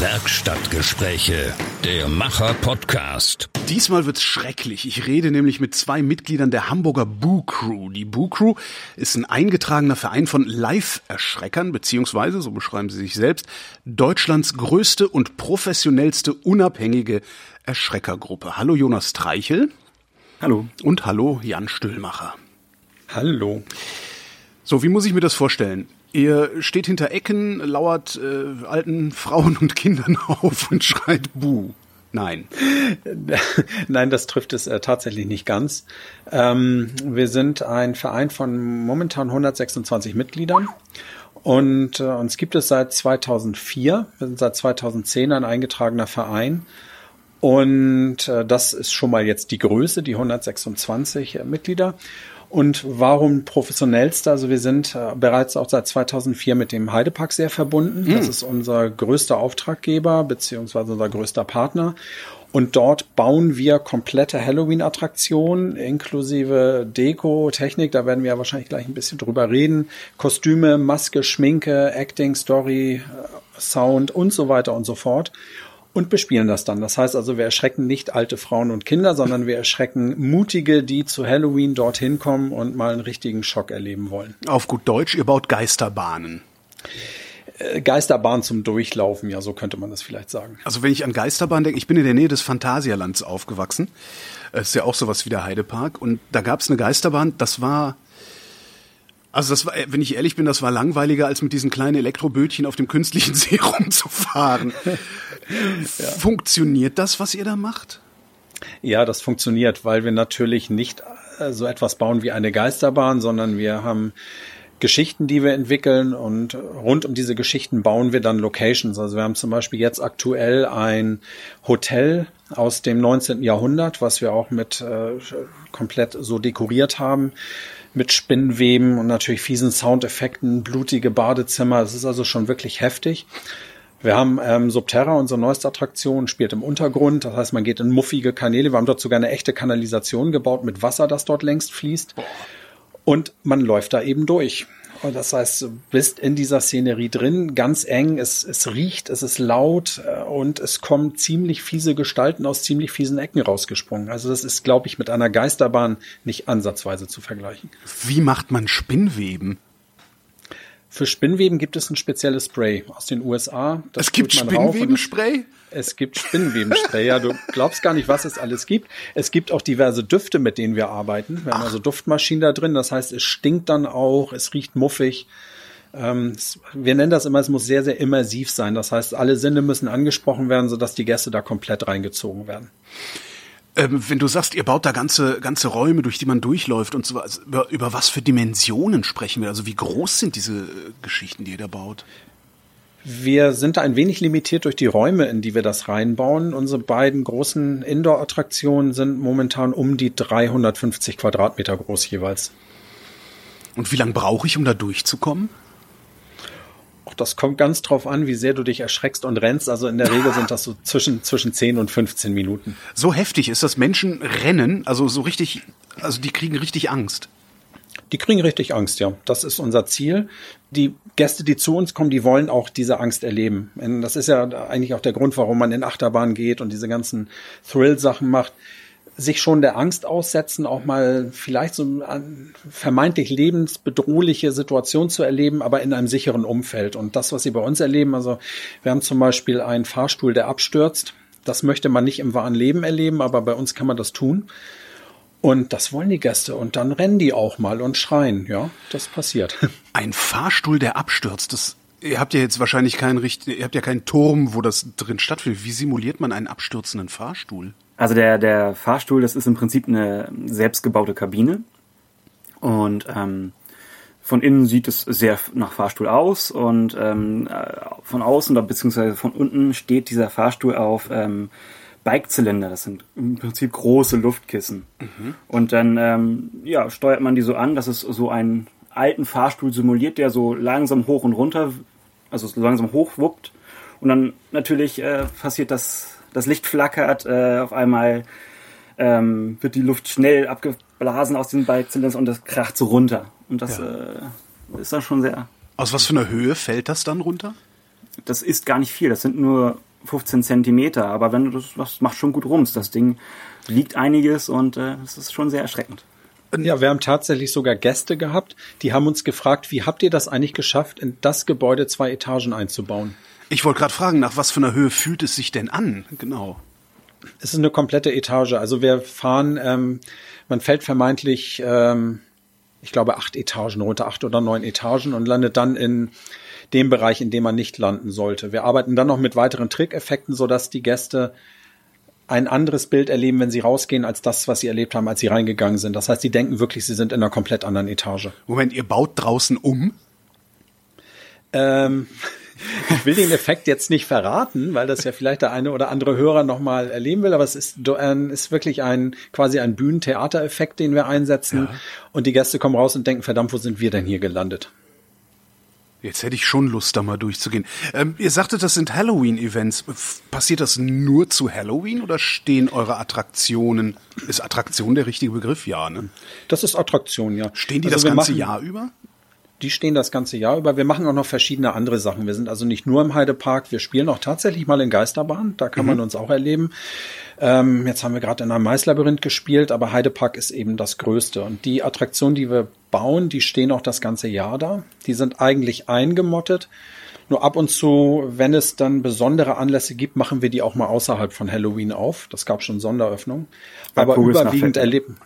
Werkstattgespräche, der Macher-Podcast. Diesmal wird's schrecklich. Ich rede nämlich mit zwei Mitgliedern der Hamburger Boo Crew. Die Boo Crew ist ein eingetragener Verein von Live-Erschreckern, beziehungsweise, so beschreiben sie sich selbst, Deutschlands größte und professionellste unabhängige Erschreckergruppe. Hallo Jonas Treichel. Hallo. Und hallo Jan Stüllmacher. Hallo. So, wie muss ich mir das vorstellen? Ihr steht hinter Ecken, lauert äh, alten Frauen und Kindern auf und schreit Buh. Nein. Nein, das trifft es äh, tatsächlich nicht ganz. Ähm, wir sind ein Verein von momentan 126 Mitgliedern und äh, uns gibt es seit 2004. Wir sind seit 2010 ein eingetragener Verein. Und äh, das ist schon mal jetzt die Größe, die 126 äh, Mitglieder. Und warum professionellster? Also wir sind äh, bereits auch seit 2004 mit dem Heidepark sehr verbunden. Mhm. Das ist unser größter Auftraggeber beziehungsweise unser größter Partner. Und dort bauen wir komplette Halloween-Attraktionen inklusive Deko, Technik. Da werden wir ja wahrscheinlich gleich ein bisschen drüber reden. Kostüme, Maske, Schminke, Acting, Story, äh, Sound und so weiter und so fort und bespielen das dann. Das heißt also, wir erschrecken nicht alte Frauen und Kinder, sondern wir erschrecken Mutige, die zu Halloween dorthin kommen und mal einen richtigen Schock erleben wollen. Auf gut Deutsch, ihr baut Geisterbahnen. Äh, Geisterbahn zum Durchlaufen, ja, so könnte man das vielleicht sagen. Also wenn ich an Geisterbahn denke, ich bin in der Nähe des Phantasialands aufgewachsen. Es ist ja auch sowas wie der Heidepark. Und da gab es eine Geisterbahn, das war also das war, wenn ich ehrlich bin, das war langweiliger, als mit diesen kleinen Elektrobötchen auf dem künstlichen See rumzufahren. ja. Funktioniert das, was ihr da macht? Ja, das funktioniert, weil wir natürlich nicht äh, so etwas bauen wie eine Geisterbahn, sondern wir haben Geschichten, die wir entwickeln und rund um diese Geschichten bauen wir dann Locations. Also wir haben zum Beispiel jetzt aktuell ein Hotel aus dem 19. Jahrhundert, was wir auch mit äh, komplett so dekoriert haben mit Spinnweben und natürlich fiesen Soundeffekten, blutige Badezimmer. Es ist also schon wirklich heftig. Wir haben ähm, Subterra, unsere neueste Attraktion, spielt im Untergrund. Das heißt, man geht in muffige Kanäle. Wir haben dort sogar eine echte Kanalisation gebaut mit Wasser, das dort längst fließt. Und man läuft da eben durch. Und das heißt, du bist in dieser Szenerie drin, ganz eng, es, es riecht, es ist laut äh, und es kommen ziemlich fiese Gestalten aus ziemlich fiesen Ecken rausgesprungen. Also das ist, glaube ich, mit einer Geisterbahn nicht ansatzweise zu vergleichen. Wie macht man Spinnweben? Für Spinnweben gibt es ein spezielles Spray aus den USA. Das es gibt Spinnwebenspray? Es gibt Spinnwebenspray. Ja, du glaubst gar nicht, was es alles gibt. Es gibt auch diverse Düfte, mit denen wir arbeiten. Wir Ach. haben also Duftmaschinen da drin. Das heißt, es stinkt dann auch, es riecht muffig. Ähm, wir nennen das immer, es muss sehr, sehr immersiv sein. Das heißt, alle Sinne müssen angesprochen werden, sodass die Gäste da komplett reingezogen werden. Ähm, wenn du sagst, ihr baut da ganze, ganze Räume, durch die man durchläuft und so was, über, über was für Dimensionen sprechen wir? Also wie groß sind diese äh, Geschichten, die ihr da baut? Wir sind da ein wenig limitiert durch die Räume, in die wir das reinbauen. Unsere beiden großen Indoor-Attraktionen sind momentan um die 350 Quadratmeter groß jeweils. Und wie lange brauche ich, um da durchzukommen? das kommt ganz drauf an, wie sehr du dich erschreckst und rennst. Also in der Regel sind das so zwischen, zwischen 10 und 15 Minuten. So heftig ist das Menschen rennen, also so richtig, also die kriegen richtig Angst. Die kriegen richtig Angst, ja. Das ist unser Ziel. Die Gäste, die zu uns kommen, die wollen auch diese Angst erleben. Das ist ja eigentlich auch der Grund, warum man in Achterbahn geht und diese ganzen Thrill-Sachen macht sich schon der Angst aussetzen, auch mal vielleicht so eine vermeintlich lebensbedrohliche Situation zu erleben, aber in einem sicheren Umfeld. Und das, was Sie bei uns erleben, also wir haben zum Beispiel einen Fahrstuhl, der abstürzt. Das möchte man nicht im wahren Leben erleben, aber bei uns kann man das tun. Und das wollen die Gäste. Und dann rennen die auch mal und schreien. Ja, das passiert. Ein Fahrstuhl, der abstürzt, das Ihr habt ja jetzt wahrscheinlich keinen ihr habt ja keinen Turm, wo das drin stattfindet. Wie simuliert man einen abstürzenden Fahrstuhl? Also der, der Fahrstuhl, das ist im Prinzip eine selbstgebaute Kabine. Und ähm, von innen sieht es sehr nach Fahrstuhl aus und ähm, äh, von außen oder beziehungsweise von unten steht dieser Fahrstuhl auf ähm, Bikezylinder. Das sind im Prinzip große Luftkissen. Mhm. Und dann ähm, ja, steuert man die so an, dass es so einen alten Fahrstuhl simuliert, der so langsam hoch und runter, also so langsam hochwuppt. Und dann natürlich äh, passiert das das Licht flackert, äh, auf einmal ähm, wird die Luft schnell abgeblasen aus den Balkzylindern und das kracht so runter. Und das ja. äh, ist dann schon sehr. Aus was für einer Höhe fällt das dann runter? Das ist gar nicht viel. Das sind nur 15 Zentimeter, aber wenn du das, das macht schon gut rums. Das Ding wiegt einiges und äh, es ist schon sehr erschreckend. Ja, wir haben tatsächlich sogar Gäste gehabt, die haben uns gefragt, wie habt ihr das eigentlich geschafft, in das Gebäude zwei Etagen einzubauen? Ich wollte gerade fragen, nach was für einer Höhe fühlt es sich denn an? Genau. Es ist eine komplette Etage. Also wir fahren, ähm, man fällt vermeintlich, ähm, ich glaube, acht Etagen runter, acht oder neun Etagen und landet dann in dem Bereich, in dem man nicht landen sollte. Wir arbeiten dann noch mit weiteren Trickeffekten, sodass die Gäste ein anderes Bild erleben, wenn sie rausgehen, als das, was sie erlebt haben, als sie reingegangen sind. Das heißt, sie denken wirklich, sie sind in einer komplett anderen Etage. Moment, ihr baut draußen um? Ähm, ich will den Effekt jetzt nicht verraten, weil das ja vielleicht der eine oder andere Hörer nochmal erleben will, aber es ist, ist wirklich ein quasi ein Bühnentheatereffekt, den wir einsetzen. Ja. Und die Gäste kommen raus und denken, verdammt, wo sind wir denn hier gelandet? Jetzt hätte ich schon Lust, da mal durchzugehen. Ähm, ihr sagtet, das sind Halloween-Events. Passiert das nur zu Halloween oder stehen eure Attraktionen? Ist Attraktion der richtige Begriff? Ja, ne? Das ist Attraktion, ja. Stehen die also das ganze machen, Jahr über? Die stehen das ganze Jahr über. Wir machen auch noch verschiedene andere Sachen. Wir sind also nicht nur im Heidepark. Wir spielen auch tatsächlich mal in Geisterbahn. Da kann mhm. man uns auch erleben. Ähm, jetzt haben wir gerade in einem Maislabyrinth gespielt, aber Heidepark ist eben das Größte. Und die Attraktionen, die wir bauen, die stehen auch das ganze Jahr da. Die sind eigentlich eingemottet. Nur ab und zu, wenn es dann besondere Anlässe gibt, machen wir die auch mal außerhalb von Halloween auf. Das gab schon Sonderöffnungen. Aber überwiegend erleben.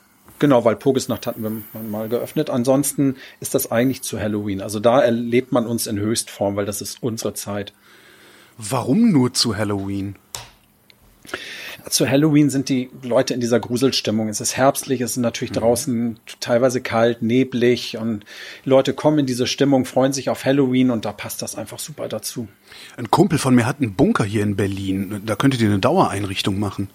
Genau, weil Pogesnacht hatten wir mal geöffnet. Ansonsten ist das eigentlich zu Halloween. Also da erlebt man uns in Höchstform, weil das ist unsere Zeit. Warum nur zu Halloween? Zu Halloween sind die Leute in dieser Gruselstimmung. Es ist herbstlich, es ist natürlich mhm. draußen teilweise kalt, neblig und Leute kommen in diese Stimmung, freuen sich auf Halloween und da passt das einfach super dazu. Ein Kumpel von mir hat einen Bunker hier in Berlin. Da könntet ihr eine Dauereinrichtung machen.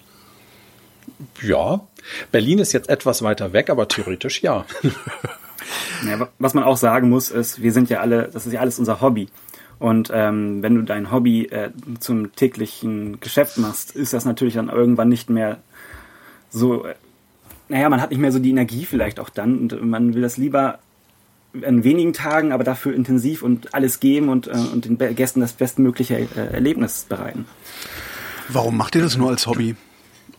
Ja, Berlin ist jetzt etwas weiter weg, aber theoretisch ja. ja. Was man auch sagen muss, ist, wir sind ja alle, das ist ja alles unser Hobby. Und ähm, wenn du dein Hobby äh, zum täglichen Geschäft machst, ist das natürlich dann irgendwann nicht mehr so, äh, naja, man hat nicht mehr so die Energie vielleicht auch dann und man will das lieber an wenigen Tagen, aber dafür intensiv und alles geben und, äh, und den Gästen das bestmögliche äh, Erlebnis bereiten. Warum macht ihr das nur als Hobby?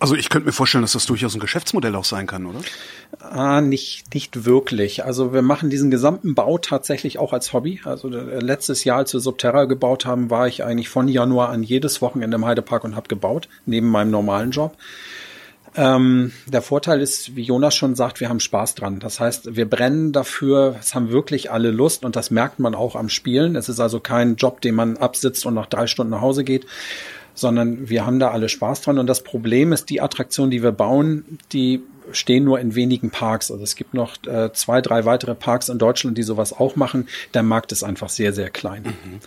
Also ich könnte mir vorstellen, dass das durchaus ein Geschäftsmodell auch sein kann, oder? Ah, nicht, nicht wirklich. Also wir machen diesen gesamten Bau tatsächlich auch als Hobby. Also äh, letztes Jahr, als wir Subterra gebaut haben, war ich eigentlich von Januar an jedes Wochenende im Heidepark und habe gebaut, neben meinem normalen Job. Ähm, der Vorteil ist, wie Jonas schon sagt, wir haben Spaß dran. Das heißt, wir brennen dafür, es haben wirklich alle Lust und das merkt man auch am Spielen. Es ist also kein Job, den man absitzt und nach drei Stunden nach Hause geht, sondern wir haben da alle Spaß dran. Und das Problem ist, die Attraktion, die wir bauen, die stehen nur in wenigen Parks. Also es gibt noch äh, zwei, drei weitere Parks in Deutschland, die sowas auch machen. Der Markt ist einfach sehr, sehr klein. Mhm.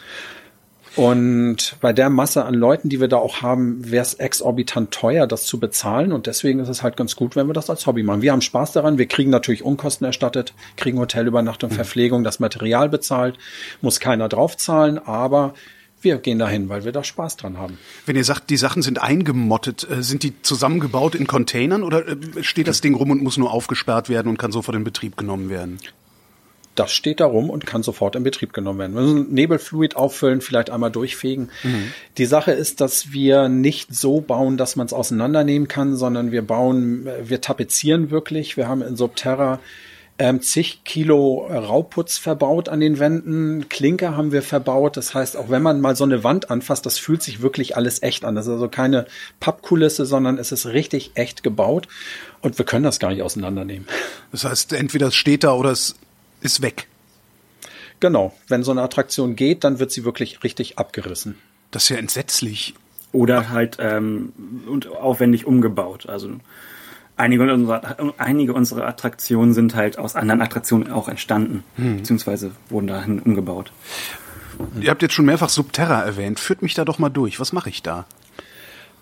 Und bei der Masse an Leuten, die wir da auch haben, wäre es exorbitant teuer, das zu bezahlen. Und deswegen ist es halt ganz gut, wenn wir das als Hobby machen. Wir haben Spaß daran. Wir kriegen natürlich Unkosten erstattet, kriegen Hotelübernachtung, mhm. Verpflegung, das Material bezahlt, muss keiner draufzahlen, aber wir gehen dahin, weil wir da Spaß dran haben. Wenn ihr sagt, die Sachen sind eingemottet, äh, sind die zusammengebaut in Containern oder äh, steht das Ding rum und muss nur aufgesperrt werden und kann sofort in Betrieb genommen werden? Das steht da rum und kann sofort in Betrieb genommen werden. Wir müssen Nebelfluid auffüllen, vielleicht einmal durchfegen. Mhm. Die Sache ist, dass wir nicht so bauen, dass man es auseinandernehmen kann, sondern wir bauen, äh, wir tapezieren wirklich. Wir haben in Subterra ähm, zig Kilo Rauputz verbaut an den Wänden, Klinker haben wir verbaut. Das heißt, auch wenn man mal so eine Wand anfasst, das fühlt sich wirklich alles echt an. Das ist also keine Pappkulisse, sondern es ist richtig echt gebaut und wir können das gar nicht auseinandernehmen. Das heißt, entweder es steht da oder es ist weg. Genau. Wenn so eine Attraktion geht, dann wird sie wirklich richtig abgerissen. Das ist ja entsetzlich. Oder halt ähm, und aufwendig umgebaut. Also einige unserer, einige unserer Attraktionen sind halt aus anderen Attraktionen auch entstanden, hm. beziehungsweise wurden dahin umgebaut. Ihr habt jetzt schon mehrfach Subterra erwähnt. Führt mich da doch mal durch. Was mache ich da?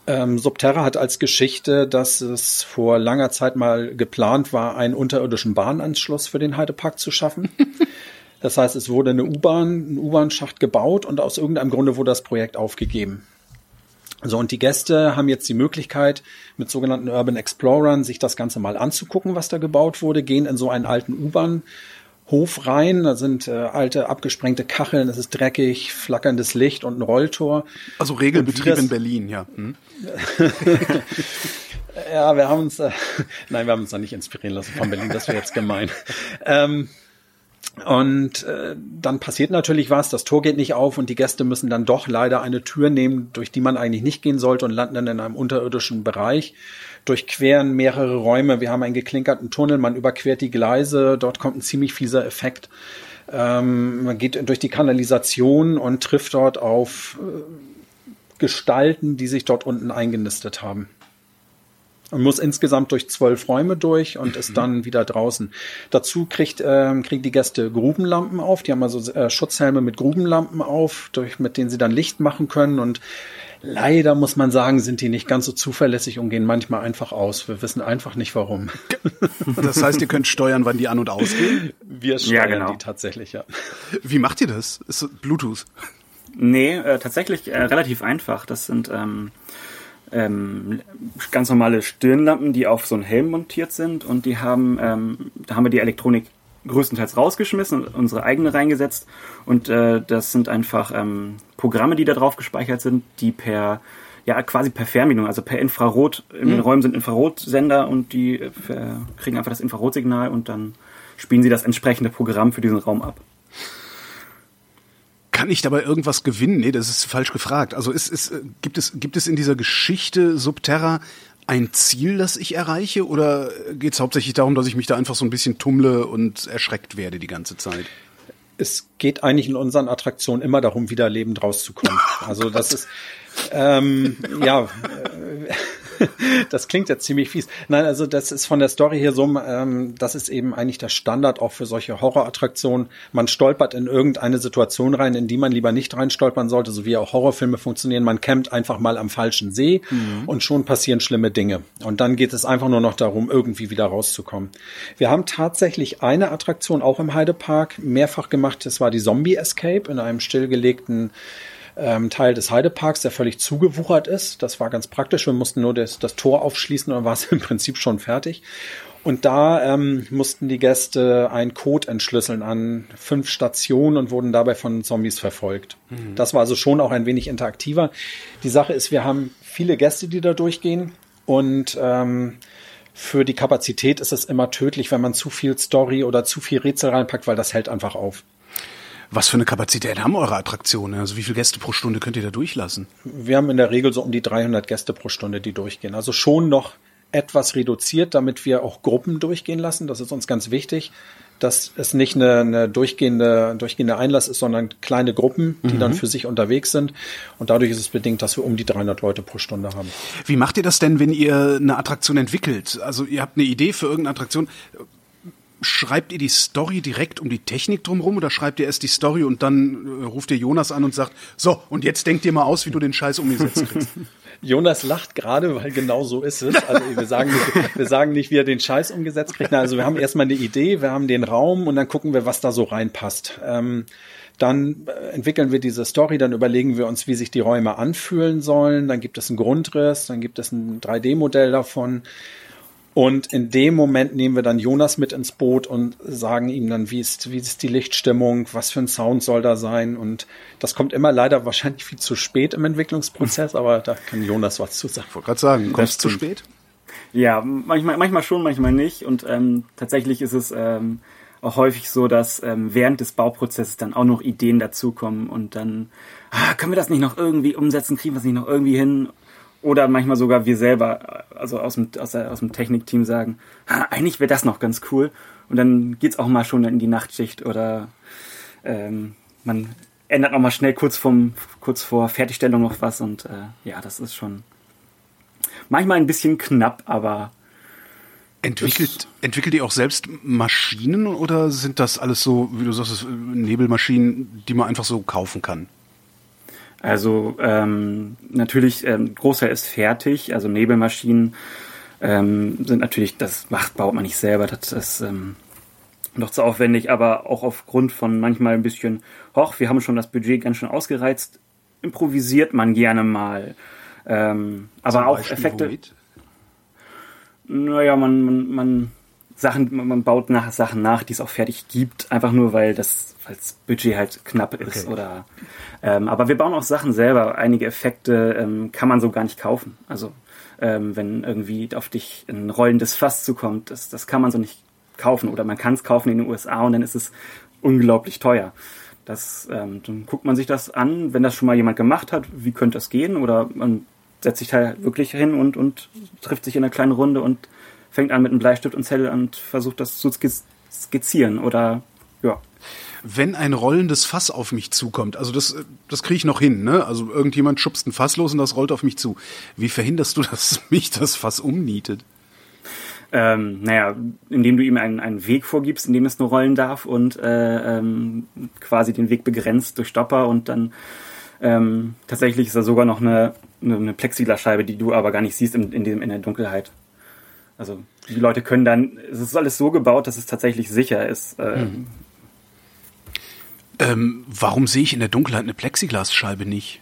Ähm, Subterra hat als Geschichte, dass es vor langer Zeit mal geplant war, einen unterirdischen Bahnanschluss für den Heidepark zu schaffen. das heißt, es wurde eine U-Bahn, ein U-Bahn-Schacht gebaut und aus irgendeinem Grunde wurde das Projekt aufgegeben. So, und die Gäste haben jetzt die Möglichkeit, mit sogenannten Urban Explorern sich das Ganze mal anzugucken, was da gebaut wurde, gehen in so einen alten U-Bahn Hof rein. Da sind äh, alte, abgesprengte Kacheln, es ist dreckig, flackerndes Licht und ein Rolltor. Also Regelbetrieb in Berlin, ja. Hm. ja, wir haben uns, äh, nein, wir haben uns da nicht inspirieren lassen von Berlin, das wäre jetzt gemein. Ähm, und äh, dann passiert natürlich was, das Tor geht nicht auf und die Gäste müssen dann doch leider eine Tür nehmen, durch die man eigentlich nicht gehen sollte und landen dann in einem unterirdischen Bereich, durchqueren mehrere Räume. Wir haben einen geklinkerten Tunnel, man überquert die Gleise, dort kommt ein ziemlich fieser Effekt. Ähm, man geht durch die Kanalisation und trifft dort auf äh, Gestalten, die sich dort unten eingenistet haben und muss insgesamt durch zwölf Räume durch und ist dann wieder draußen. Dazu kriegt, ähm, kriegen die Gäste Grubenlampen auf. Die haben also äh, Schutzhelme mit Grubenlampen auf, durch, mit denen sie dann Licht machen können. Und leider muss man sagen, sind die nicht ganz so zuverlässig und gehen manchmal einfach aus. Wir wissen einfach nicht warum. Das heißt, ihr könnt steuern, wann die an und ausgehen? Wir steuern ja, genau. die tatsächlich, ja. Wie macht ihr das? Ist Bluetooth? Nee, äh, tatsächlich äh, relativ einfach. Das sind ähm, ähm, ganz normale Stirnlampen, die auf so einen Helm montiert sind und die haben, ähm, da haben wir die Elektronik größtenteils rausgeschmissen und unsere eigene reingesetzt und äh, das sind einfach ähm, Programme, die da drauf gespeichert sind, die per ja quasi per Fernbedienung, also per Infrarot, in den mhm. Räumen sind Infrarotsender und die äh, kriegen einfach das Infrarotsignal und dann spielen sie das entsprechende Programm für diesen Raum ab kann ich dabei irgendwas gewinnen? Nee, das ist falsch gefragt. Also ist, ist, gibt, es, gibt es in dieser Geschichte Subterra ein Ziel, das ich erreiche? Oder geht es hauptsächlich darum, dass ich mich da einfach so ein bisschen tummle und erschreckt werde die ganze Zeit? Es geht eigentlich in unseren Attraktionen immer darum, wieder lebend rauszukommen. Also das ist ähm, ja, das klingt jetzt ziemlich fies. Nein, also das ist von der Story hier so, ähm, das ist eben eigentlich der Standard auch für solche Horrorattraktionen. Man stolpert in irgendeine Situation rein, in die man lieber nicht reinstolpern sollte, so wie auch Horrorfilme funktionieren. Man campt einfach mal am falschen See mhm. und schon passieren schlimme Dinge. Und dann geht es einfach nur noch darum, irgendwie wieder rauszukommen. Wir haben tatsächlich eine Attraktion auch im Heidepark mehrfach gemacht. Das war die Zombie Escape in einem stillgelegten ähm, Teil des Heideparks, der völlig zugewuchert ist. Das war ganz praktisch. Wir mussten nur das, das Tor aufschließen und dann war es im Prinzip schon fertig. Und da ähm, mussten die Gäste einen Code entschlüsseln an fünf Stationen und wurden dabei von Zombies verfolgt. Mhm. Das war also schon auch ein wenig interaktiver. Die Sache ist, wir haben viele Gäste, die da durchgehen und ähm, für die Kapazität ist es immer tödlich, wenn man zu viel Story oder zu viel Rätsel reinpackt, weil das hält einfach auf. Was für eine Kapazität haben eure Attraktionen? Also wie viele Gäste pro Stunde könnt ihr da durchlassen? Wir haben in der Regel so um die 300 Gäste pro Stunde, die durchgehen. Also schon noch etwas reduziert, damit wir auch Gruppen durchgehen lassen. Das ist uns ganz wichtig, dass es nicht eine, eine durchgehende, durchgehende Einlass ist, sondern kleine Gruppen, die mhm. dann für sich unterwegs sind. Und dadurch ist es bedingt, dass wir um die 300 Leute pro Stunde haben. Wie macht ihr das denn, wenn ihr eine Attraktion entwickelt? Also ihr habt eine Idee für irgendeine Attraktion schreibt ihr die Story direkt um die Technik drumherum oder schreibt ihr erst die Story und dann äh, ruft ihr Jonas an und sagt, so, und jetzt denk dir mal aus, wie du den Scheiß umgesetzt kriegst? Jonas lacht gerade, weil genau so ist es. Also wir sagen nicht, wir sagen nicht, wie er den Scheiß umgesetzt kriegt. Also wir haben erstmal eine Idee, wir haben den Raum und dann gucken wir, was da so reinpasst. Ähm, dann äh, entwickeln wir diese Story, dann überlegen wir uns, wie sich die Räume anfühlen sollen. Dann gibt es einen Grundriss, dann gibt es ein 3D-Modell davon. Und in dem Moment nehmen wir dann Jonas mit ins Boot und sagen ihm dann, wie ist, wie ist die Lichtstimmung, was für ein Sound soll da sein. Und das kommt immer leider wahrscheinlich viel zu spät im Entwicklungsprozess, aber da kann Jonas was zu sagen. Ich wollte gerade sagen, kommt es zu spät? Ja, manchmal, manchmal schon, manchmal nicht. Und ähm, tatsächlich ist es ähm, auch häufig so, dass ähm, während des Bauprozesses dann auch noch Ideen dazukommen und dann, ah, können wir das nicht noch irgendwie umsetzen, kriegen wir es nicht noch irgendwie hin? Oder manchmal sogar wir selber, also aus dem, aus, der, aus dem Technikteam sagen, eigentlich wäre das noch ganz cool. Und dann geht's auch mal schon in die Nachtschicht oder ähm, man ändert noch mal schnell kurz, vom, kurz vor Fertigstellung noch was. Und äh, ja, das ist schon manchmal ein bisschen knapp, aber Entwickelt, entwickelt ihr auch selbst Maschinen oder sind das alles so, wie du sagst, Nebelmaschinen, die man einfach so kaufen kann? Also ähm, natürlich, ähm, Großteil ist fertig, also Nebelmaschinen ähm, sind natürlich, das macht, baut man nicht selber, das ist ähm, noch zu aufwendig, aber auch aufgrund von manchmal ein bisschen, hoch, wir haben schon das Budget ganz schön ausgereizt, improvisiert man gerne mal. Ähm, aber auch Effekte. Womit? Naja, man, man, man Sachen, man baut nach Sachen nach, die es auch fertig gibt, einfach nur weil das, weil das Budget halt knapp ist Okay. oder. Ähm, aber wir bauen auch Sachen selber. Einige Effekte ähm, kann man so gar nicht kaufen. Also ähm, wenn irgendwie auf dich ein rollendes Fass zukommt, das, das kann man so nicht kaufen oder man kann es kaufen in den USA und dann ist es unglaublich teuer. Das, ähm, dann guckt man sich das an, wenn das schon mal jemand gemacht hat, wie könnte das gehen? Oder man setzt sich da wirklich hin und, und trifft sich in einer kleinen Runde und fängt an mit einem Bleistift und Zettel und versucht das zu skiz- skizzieren oder. Wenn ein rollendes Fass auf mich zukommt, also das, das kriege ich noch hin, ne? Also irgendjemand schubst ein Fass los und das rollt auf mich zu. Wie verhinderst du, dass mich das Fass umnietet? Ähm, naja, indem du ihm einen, einen Weg vorgibst, in dem es nur rollen darf und äh, ähm, quasi den Weg begrenzt durch Stopper und dann ähm, tatsächlich ist da sogar noch eine, eine, eine Plexiglasscheibe, die du aber gar nicht siehst in, in, dem, in der Dunkelheit. Also die Leute können dann, es ist alles so gebaut, dass es tatsächlich sicher ist. Äh, Ähm, warum sehe ich in der Dunkelheit eine Plexiglasscheibe nicht?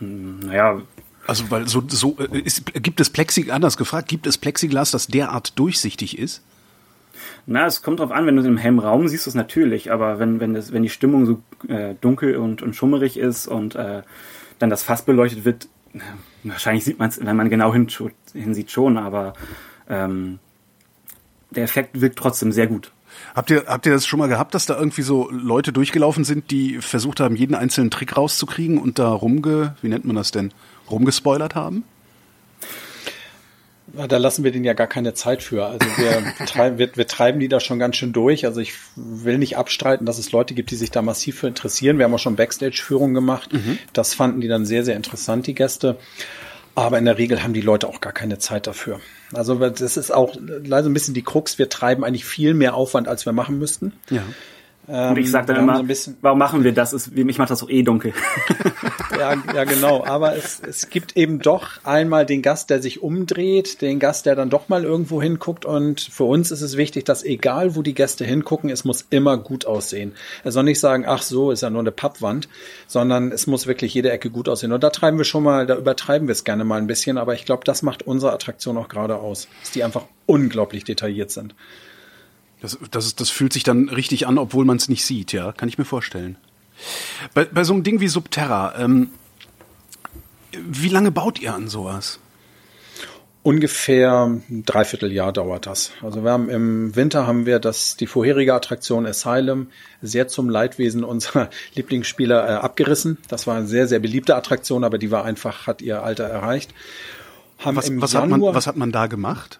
Naja, Also weil so so äh, ist, gibt es Plexi anders gefragt, gibt es Plexiglas, das derart durchsichtig ist? Na, es kommt drauf an, wenn du im hellen Raum siehst, es natürlich, aber wenn, wenn, das, wenn die Stimmung so äh, dunkel und, und schummerig ist und äh, dann das Fass beleuchtet wird, äh, wahrscheinlich sieht man es, wenn man genau hinsieht schon, aber ähm, der Effekt wirkt trotzdem sehr gut. Habt ihr habt ihr das schon mal gehabt, dass da irgendwie so Leute durchgelaufen sind, die versucht haben, jeden einzelnen Trick rauszukriegen und da rumge, wie nennt man das denn, rumgespoilert haben? Da lassen wir denen ja gar keine Zeit für. Also wir, treib, wir, wir treiben die da schon ganz schön durch. Also ich will nicht abstreiten, dass es Leute gibt, die sich da massiv für interessieren. Wir haben auch schon Backstage-Führungen gemacht. Das fanden die dann sehr, sehr interessant, die Gäste. Aber in der Regel haben die Leute auch gar keine Zeit dafür. Also das ist auch leider ein bisschen die Krux. Wir treiben eigentlich viel mehr Aufwand, als wir machen müssten. Ja. Und ich sage dann immer, so warum machen wir das? Ist, ich mache das auch eh dunkel. Ja, ja, genau. Aber es, es gibt eben doch einmal den Gast, der sich umdreht, den Gast, der dann doch mal irgendwo hinguckt. Und für uns ist es wichtig, dass egal, wo die Gäste hingucken, es muss immer gut aussehen. Er soll nicht sagen, ach so, ist ja nur eine Pappwand, sondern es muss wirklich jede Ecke gut aussehen. Und da treiben wir schon mal, da übertreiben wir es gerne mal ein bisschen. Aber ich glaube, das macht unsere Attraktion auch gerade aus, dass die einfach unglaublich detailliert sind. Das, das, das fühlt sich dann richtig an, obwohl man es nicht sieht, ja, kann ich mir vorstellen. Bei, bei so einem Ding wie Subterra, ähm, wie lange baut ihr an sowas? Ungefähr ein Dreivierteljahr dauert das. Also wir haben im Winter haben wir das, die vorherige Attraktion Asylum sehr zum Leidwesen unserer Lieblingsspieler äh, abgerissen. Das war eine sehr, sehr beliebte Attraktion, aber die war einfach, hat ihr Alter erreicht. Haben Was, was, hat man, Januar- was hat man da gemacht?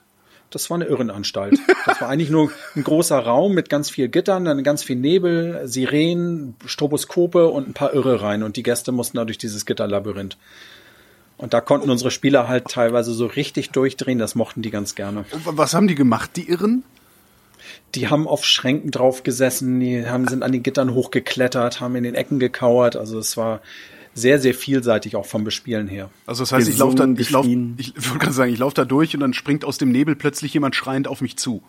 Das war eine Irrenanstalt. Das war eigentlich nur ein großer Raum mit ganz viel Gittern, dann ganz viel Nebel, Sirenen, Stroboskope und ein paar Irre rein. Und die Gäste mussten da durch dieses Gitterlabyrinth. Und da konnten unsere Spieler halt teilweise so richtig durchdrehen, das mochten die ganz gerne. Was haben die gemacht, die Irren? Die haben auf Schränken drauf gesessen, die haben, sind an den Gittern hochgeklettert, haben in den Ecken gekauert. Also es war sehr, sehr vielseitig auch vom Bespielen her. Also das heißt, ich laufe dann, Gesungen, ich laufe, ich gerade sagen, ich laufe da durch und dann springt aus dem Nebel plötzlich jemand schreiend auf mich zu.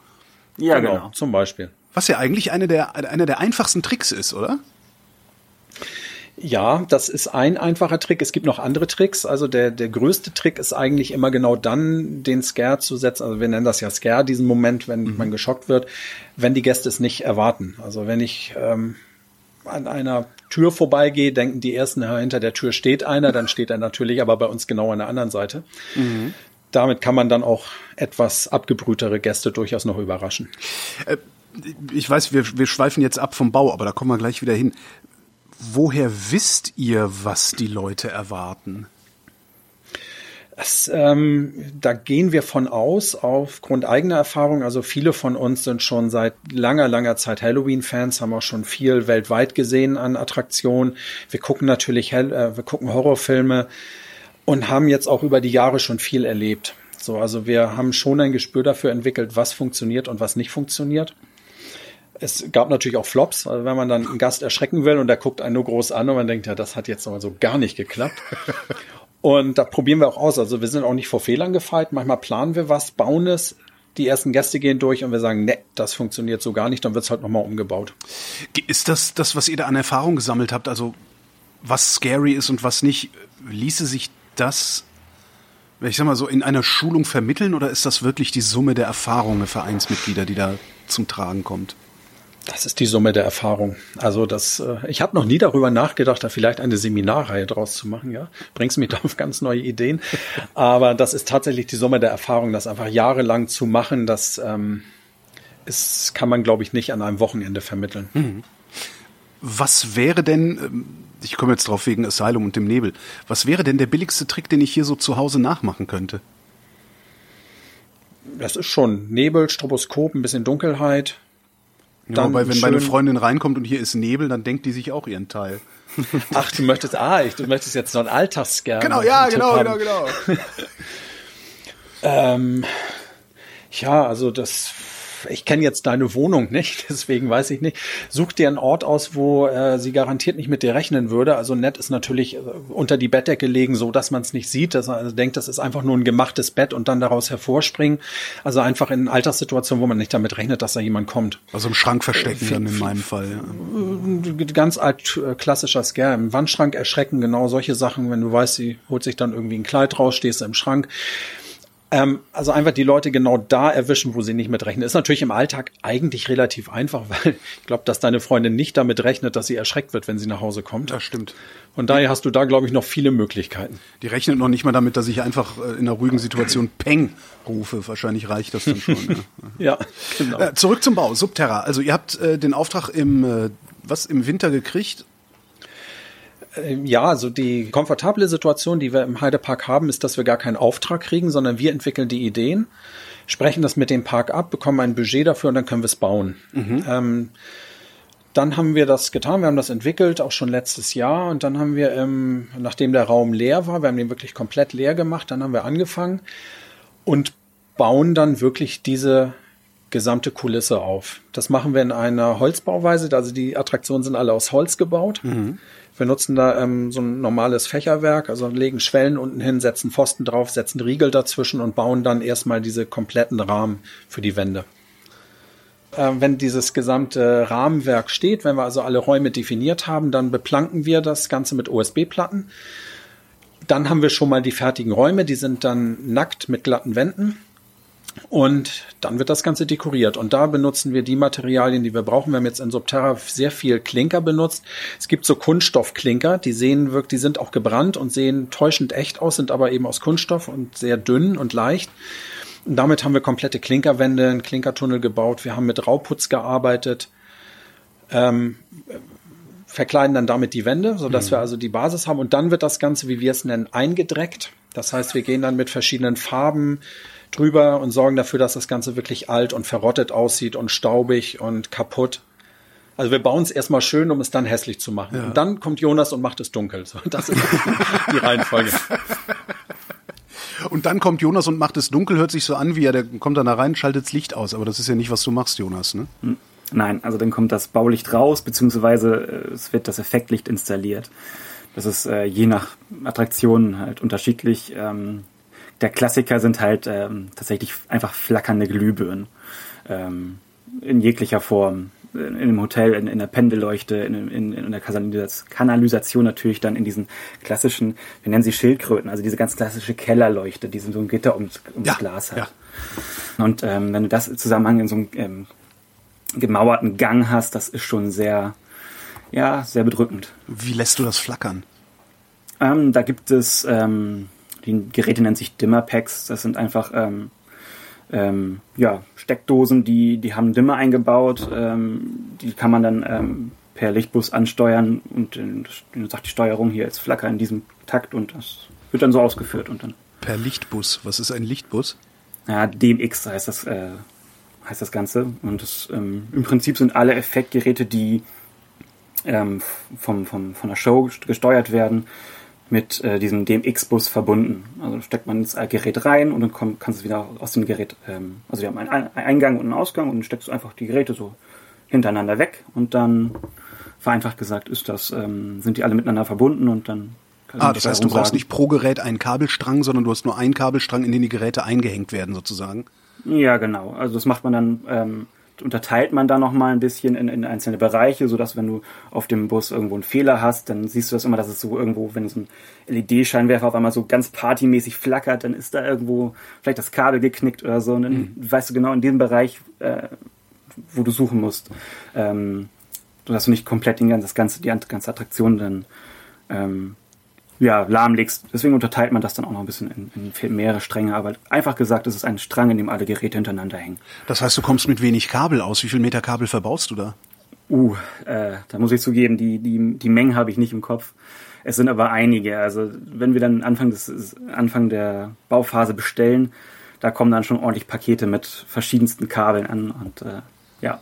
ja, genau. Zum Beispiel. Was ja eigentlich eine der, einer der einfachsten Tricks ist, oder? Ja, das ist ein einfacher Trick. Es gibt noch andere Tricks. Also der, der größte Trick ist eigentlich immer genau dann, den Scare zu setzen. Also wir nennen das ja Scare, diesen Moment, wenn man geschockt wird, wenn die Gäste es nicht erwarten. Also wenn ich ähm, an einer Tür vorbeigehe, denken die ersten, ja, hinter der Tür steht einer, dann steht er natürlich aber bei uns genau an der anderen Seite. Damit kann man dann auch etwas abgebrühtere Gäste durchaus noch überraschen. Ich weiß, wir, wir schweifen jetzt ab vom Bau, aber da kommen wir gleich wieder hin. Woher wisst ihr, was die Leute erwarten? Das, ähm, da gehen wir von aus, aufgrund eigener Erfahrung. Also viele von uns sind schon seit langer, langer Zeit Halloween-Fans, haben auch schon viel weltweit gesehen an Attraktionen. Wir gucken natürlich, äh, wir gucken Horrorfilme und haben jetzt auch über die Jahre schon viel erlebt. So, also wir haben schon ein Gespür dafür entwickelt, was funktioniert und was nicht funktioniert. Es gab natürlich auch Flops, also wenn man dann einen Gast erschrecken will und der guckt einen nur groß an und man denkt, ja, das hat jetzt mal so gar nicht geklappt. Und da probieren wir auch aus. Also wir sind auch nicht vor Fehlern gefeit. Manchmal planen wir was, bauen es, die ersten Gäste gehen durch und wir sagen, ne, das funktioniert so gar nicht, dann wird es halt nochmal umgebaut. Ist das das, was ihr da an Erfahrung gesammelt habt? Also was scary ist und was nicht? Ließe sich das Ich sag mal so, in einer Schulung vermitteln oder ist das wirklich die Summe der Erfahrungen der Vereinsmitglieder, die da zum Tragen kommt? Das ist die Summe der Erfahrung. Also das, äh, ich habe noch nie darüber nachgedacht, da vielleicht eine Seminarreihe draus zu machen. Ja, bringst mich da auf ganz neue Ideen. Aber das ist tatsächlich die Summe der Erfahrung, das einfach jahrelang zu machen. Das ähm, ist, kann man, glaube ich, nicht an einem Wochenende vermitteln. Mhm. Was wäre denn, ähm, ich komme jetzt drauf wegen Asylum und dem Nebel, was wäre denn der billigste Trick, den ich hier so zu Hause nachmachen könnte? Das ist schon Nebel, Stroboskop, ein bisschen Dunkelheit, ja, wobei, wenn meine Freundin reinkommt und hier ist Nebel, dann denkt die sich auch ihren Teil. Ach, du möchtest, ah, ich, du möchtest jetzt noch einen Alltagsscan. Genau, ja, genau, genau, genau, genau. ähm, ja, also das ich kenne jetzt deine Wohnung nicht, deswegen weiß ich nicht. Such dir einen Ort aus, wo äh, sie garantiert nicht mit dir rechnen würde. Also nett ist natürlich äh, unter die Bettdecke legen, so dass man es nicht sieht, dass man also denkt, das ist einfach nur ein gemachtes Bett und dann daraus hervorspringen. Also einfach in Alltagssituationen, wo man nicht damit rechnet, dass da jemand kommt. Also im Schrank verstecken äh, dann in meinem Fall. Ja. Ganz alt äh, klassischer Scare. Im Wandschrank erschrecken, genau solche Sachen. Wenn du weißt, sie holt sich dann irgendwie ein Kleid raus, stehst du im Schrank. Ähm, also einfach die Leute genau da erwischen, wo sie nicht mit rechnen. Ist natürlich im Alltag eigentlich relativ einfach, weil ich glaube, dass deine Freundin nicht damit rechnet, dass sie erschreckt wird, wenn sie nach Hause kommt. Das stimmt. Und daher hast du da, glaube ich, noch viele Möglichkeiten. Die rechnet noch nicht mal damit, dass ich einfach äh, in einer ruhigen Situation Peng rufe. Wahrscheinlich reicht das dann schon. ja. genau. Äh, zurück zum Bau, Subterra. Also ihr habt äh, den Auftrag im, äh, was, im Winter gekriegt ja, also die komfortable Situation, die wir im Heidepark haben, ist, dass wir gar keinen Auftrag kriegen, sondern wir entwickeln die Ideen, sprechen das mit dem Park ab, bekommen ein Budget dafür und dann können wir es bauen. Mhm. Ähm, dann haben wir das getan, wir haben das entwickelt, auch schon letztes Jahr. Und dann haben wir, ähm, nachdem der Raum leer war, wir haben den wirklich komplett leer gemacht, dann haben wir angefangen und bauen dann wirklich diese gesamte Kulisse auf. Das machen wir in einer Holzbauweise, also die Attraktionen sind alle aus Holz gebaut. Mhm. Wir nutzen da ähm, so ein normales Fächerwerk, also legen Schwellen unten hin, setzen Pfosten drauf, setzen Riegel dazwischen und bauen dann erstmal diese kompletten Rahmen für die Wände. Äh, wenn dieses gesamte Rahmenwerk steht, wenn wir also alle Räume definiert haben, dann beplanken wir das Ganze mit OSB-Platten. Dann haben wir schon mal die fertigen Räume, die sind dann nackt mit glatten Wänden. Und dann wird das Ganze dekoriert. Und da benutzen wir die Materialien, die wir brauchen. Wir haben jetzt in Subterra sehr viel Klinker benutzt. Es gibt so Kunststoffklinker, die sehen wirklich, die sind auch gebrannt und sehen täuschend echt aus, sind aber eben aus Kunststoff und sehr dünn und leicht. Und damit haben wir komplette Klinkerwände, einen Klinkertunnel gebaut. Wir haben mit Rauputz gearbeitet. Ähm, verkleiden dann damit die Wände, sodass mhm. wir also die Basis haben. Und dann wird das Ganze, wie wir es nennen, eingedreckt. Das heißt, wir gehen dann mit verschiedenen Farben, drüber und sorgen dafür, dass das Ganze wirklich alt und verrottet aussieht und staubig und kaputt. Also wir bauen es erstmal schön, um es dann hässlich zu machen. Ja. Und dann kommt Jonas und macht es dunkel. So, das ist die Reihenfolge. Und dann kommt Jonas und macht es dunkel, hört sich so an, wie er, der kommt dann da rein, schaltet das Licht aus. Aber das ist ja nicht, was du machst, Jonas, ne? Nein, also dann kommt das Baulicht raus, beziehungsweise äh, es wird das Effektlicht installiert. Das ist äh, je nach Attraktion halt unterschiedlich. Ähm, der Klassiker sind halt ähm, tatsächlich einfach flackernde Glühbirnen. Ähm, in jeglicher Form. In, einem Hotel, in, in der Pendelleuchte, in, in, in der Kanalisation natürlich dann in diesen klassischen, wir nennen sie Schildkröten, also diese ganz klassische Kellerleuchte, die so ein Gitter ums, ums ja, Glas hat. Ja. Und ähm, wenn du das im Zusammenhang in so einem ähm, gemauerten Gang hast, das ist schon sehr, ja, sehr bedrückend. Wie lässt du das flackern? Ähm, da gibt es ähm, die Geräte nennen sich Dimmer-Packs. Das sind einfach ähm, ähm, ja, Steckdosen, die, die haben Dimmer eingebaut. Ähm, die kann man dann ähm, per Lichtbus ansteuern und dann sagt die Steuerung hier ist Flacker in diesem Takt und das wird dann so ausgeführt. Und dann per Lichtbus. Was ist ein Lichtbus? Ja, DMX heißt das, äh, heißt das Ganze. Und das, ähm, im Prinzip sind alle Effektgeräte, die ähm, vom, vom, von der Show gesteuert werden, mit äh, diesem DMX-Bus verbunden. Also steckt man ins Gerät rein und dann komm, kannst du es wieder aus dem Gerät, ähm, also wir haben einen Eingang und einen Ausgang und dann steckst du einfach die Geräte so hintereinander weg und dann vereinfacht gesagt ist das, ähm, sind die alle miteinander verbunden und dann Ah, das heißt, du brauchst sagen. nicht pro Gerät einen Kabelstrang, sondern du hast nur einen Kabelstrang, in den die Geräte eingehängt werden, sozusagen. Ja, genau. Also das macht man dann, ähm, unterteilt man da nochmal ein bisschen in, in einzelne Bereiche, so dass wenn du auf dem Bus irgendwo einen Fehler hast, dann siehst du das immer, dass es so irgendwo, wenn so ein LED-Scheinwerfer auf einmal so ganz partymäßig flackert, dann ist da irgendwo vielleicht das Kabel geknickt oder so. Und dann mhm. weißt du genau in diesem Bereich, äh, wo du suchen musst. Ähm, dass du nicht komplett den, das ganze, die ganze Attraktion dann ähm, ja, lahmlegst. Deswegen unterteilt man das dann auch noch ein bisschen in, in mehrere Stränge. Aber einfach gesagt, es ist ein Strang, in dem alle Geräte hintereinander hängen. Das heißt, du kommst mit wenig Kabel aus. Wie viel Meter Kabel verbaust du da? Uh, äh, da muss ich zugeben, die, die, die Mengen habe ich nicht im Kopf. Es sind aber einige. Also wenn wir dann Anfang, des, Anfang der Bauphase bestellen, da kommen dann schon ordentlich Pakete mit verschiedensten Kabeln an. Und äh, ja,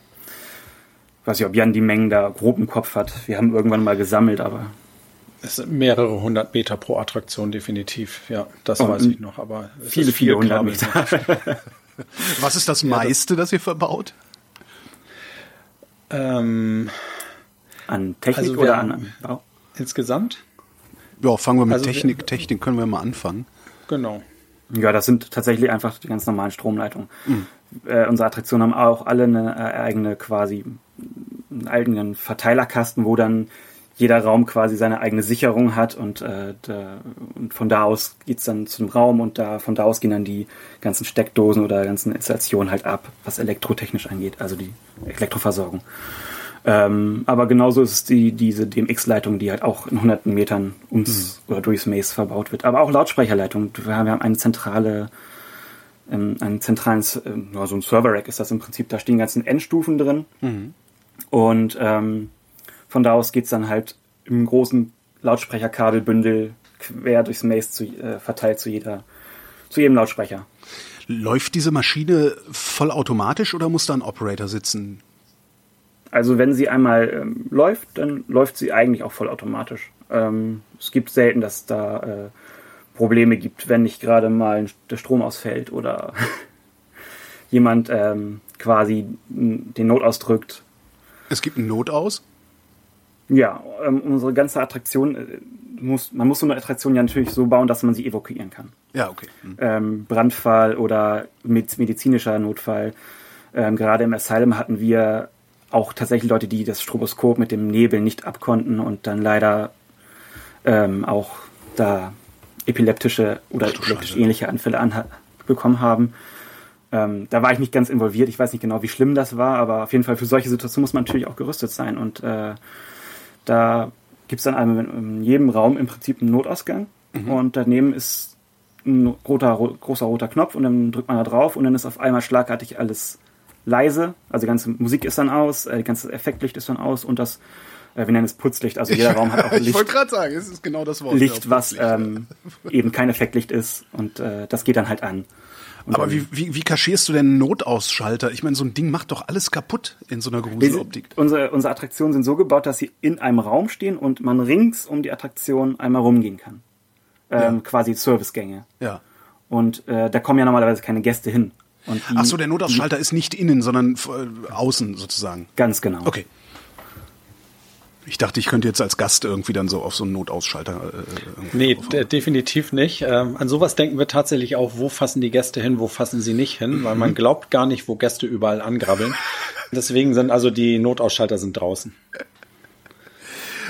ich weiß nicht, ob Jan die Mengen da grob im Kopf hat. Wir haben irgendwann mal gesammelt, aber es sind mehrere hundert Meter pro Attraktion, definitiv. Ja, das oh, weiß ich noch. Aber viele, viele hundert Meter. Was ist das meiste, das ihr verbaut? Ähm, an Technik also oder an Bau? Insgesamt? Ja, fangen wir mit also Technik. Wir, Technik können wir mal anfangen. Genau. Ja, das sind tatsächlich einfach die ganz normalen Stromleitungen. Mhm. Äh, unsere Attraktionen haben auch alle eine äh, eigene quasi einen eigenen Verteilerkasten, wo dann jeder Raum quasi seine eigene Sicherung hat und, äh, da, und von da aus geht's dann zum Raum und da von da aus gehen dann die ganzen Steckdosen oder ganzen Installationen halt ab, was elektrotechnisch angeht, also die Elektroversorgung. Ähm, aber genauso ist es die, diese DMX-Leitung, die halt auch in hunderten Metern ums mhm. oder durchs Maze verbaut wird. Aber auch Lautsprecherleitung. Wir haben, wir haben eine zentrale, ähm, einen zentralen, äh, so ein Server-Rack ist das im Prinzip. Da stehen ganzen Endstufen drin. Mhm. Und ähm, von da aus geht's dann halt im großen Lautsprecherkabelbündel quer durchs Maze zu, äh, verteilt zu jeder, zu jedem Lautsprecher. Läuft diese Maschine vollautomatisch oder muss da ein Operator sitzen? Also wenn sie einmal ähm, läuft, dann läuft sie eigentlich auch vollautomatisch. Ähm, es gibt selten, dass da äh, Probleme gibt, wenn nicht gerade mal der Strom ausfällt oder jemand ähm, quasi den Not drückt. Es gibt einen Notaus? Ja, ähm, unsere ganze Attraktion äh, muss, man muss so eine Attraktion ja natürlich so bauen, dass man sie evakuieren kann. Ja, okay. Mhm. Ähm, Brandfall oder mit medizinischer Notfall. Ähm, gerade im Asylum hatten wir auch tatsächlich Leute, die das Stroboskop mit dem Nebel nicht abkonnten und dann leider ähm, auch da epileptische oder epileptisch ähnliche Anfälle bekommen haben. Ähm, da war ich nicht ganz involviert. Ich weiß nicht genau, wie schlimm das war, aber auf jeden Fall für solche Situationen muss man natürlich auch gerüstet sein und äh, da gibt es dann einem, in jedem Raum im Prinzip einen Notausgang mhm. und daneben ist ein roter, großer roter Knopf und dann drückt man da drauf und dann ist auf einmal schlagartig alles leise. Also die ganze Musik ist dann aus, äh, ganze Effektlicht ist dann aus und das, äh, wir nennen es Putzlicht. Also jeder Raum hat auch Licht. ich wollte gerade sagen, es ist genau das Wort. Licht, was ähm, eben kein Effektlicht ist und äh, das geht dann halt an. Und Aber wie, wie, wie kaschierst du denn einen Notausschalter? Ich meine, so ein Ding macht doch alles kaputt in so einer Gruseloptik. Unsere, unsere Attraktionen sind so gebaut, dass sie in einem Raum stehen und man rings um die Attraktion einmal rumgehen kann. Ähm, ja. Quasi Servicegänge. Ja. Und äh, da kommen ja normalerweise keine Gäste hin. Und die, Ach so, der Notausschalter die, ist nicht innen, sondern äh, außen sozusagen. Ganz genau. Okay. Ich dachte, ich könnte jetzt als Gast irgendwie dann so auf so einen Notausschalter. Äh, nee, definitiv nicht. Ähm, an sowas denken wir tatsächlich auch, wo fassen die Gäste hin, wo fassen sie nicht hin, weil man mhm. glaubt gar nicht, wo Gäste überall angrabbeln. Deswegen sind also die Notausschalter sind draußen.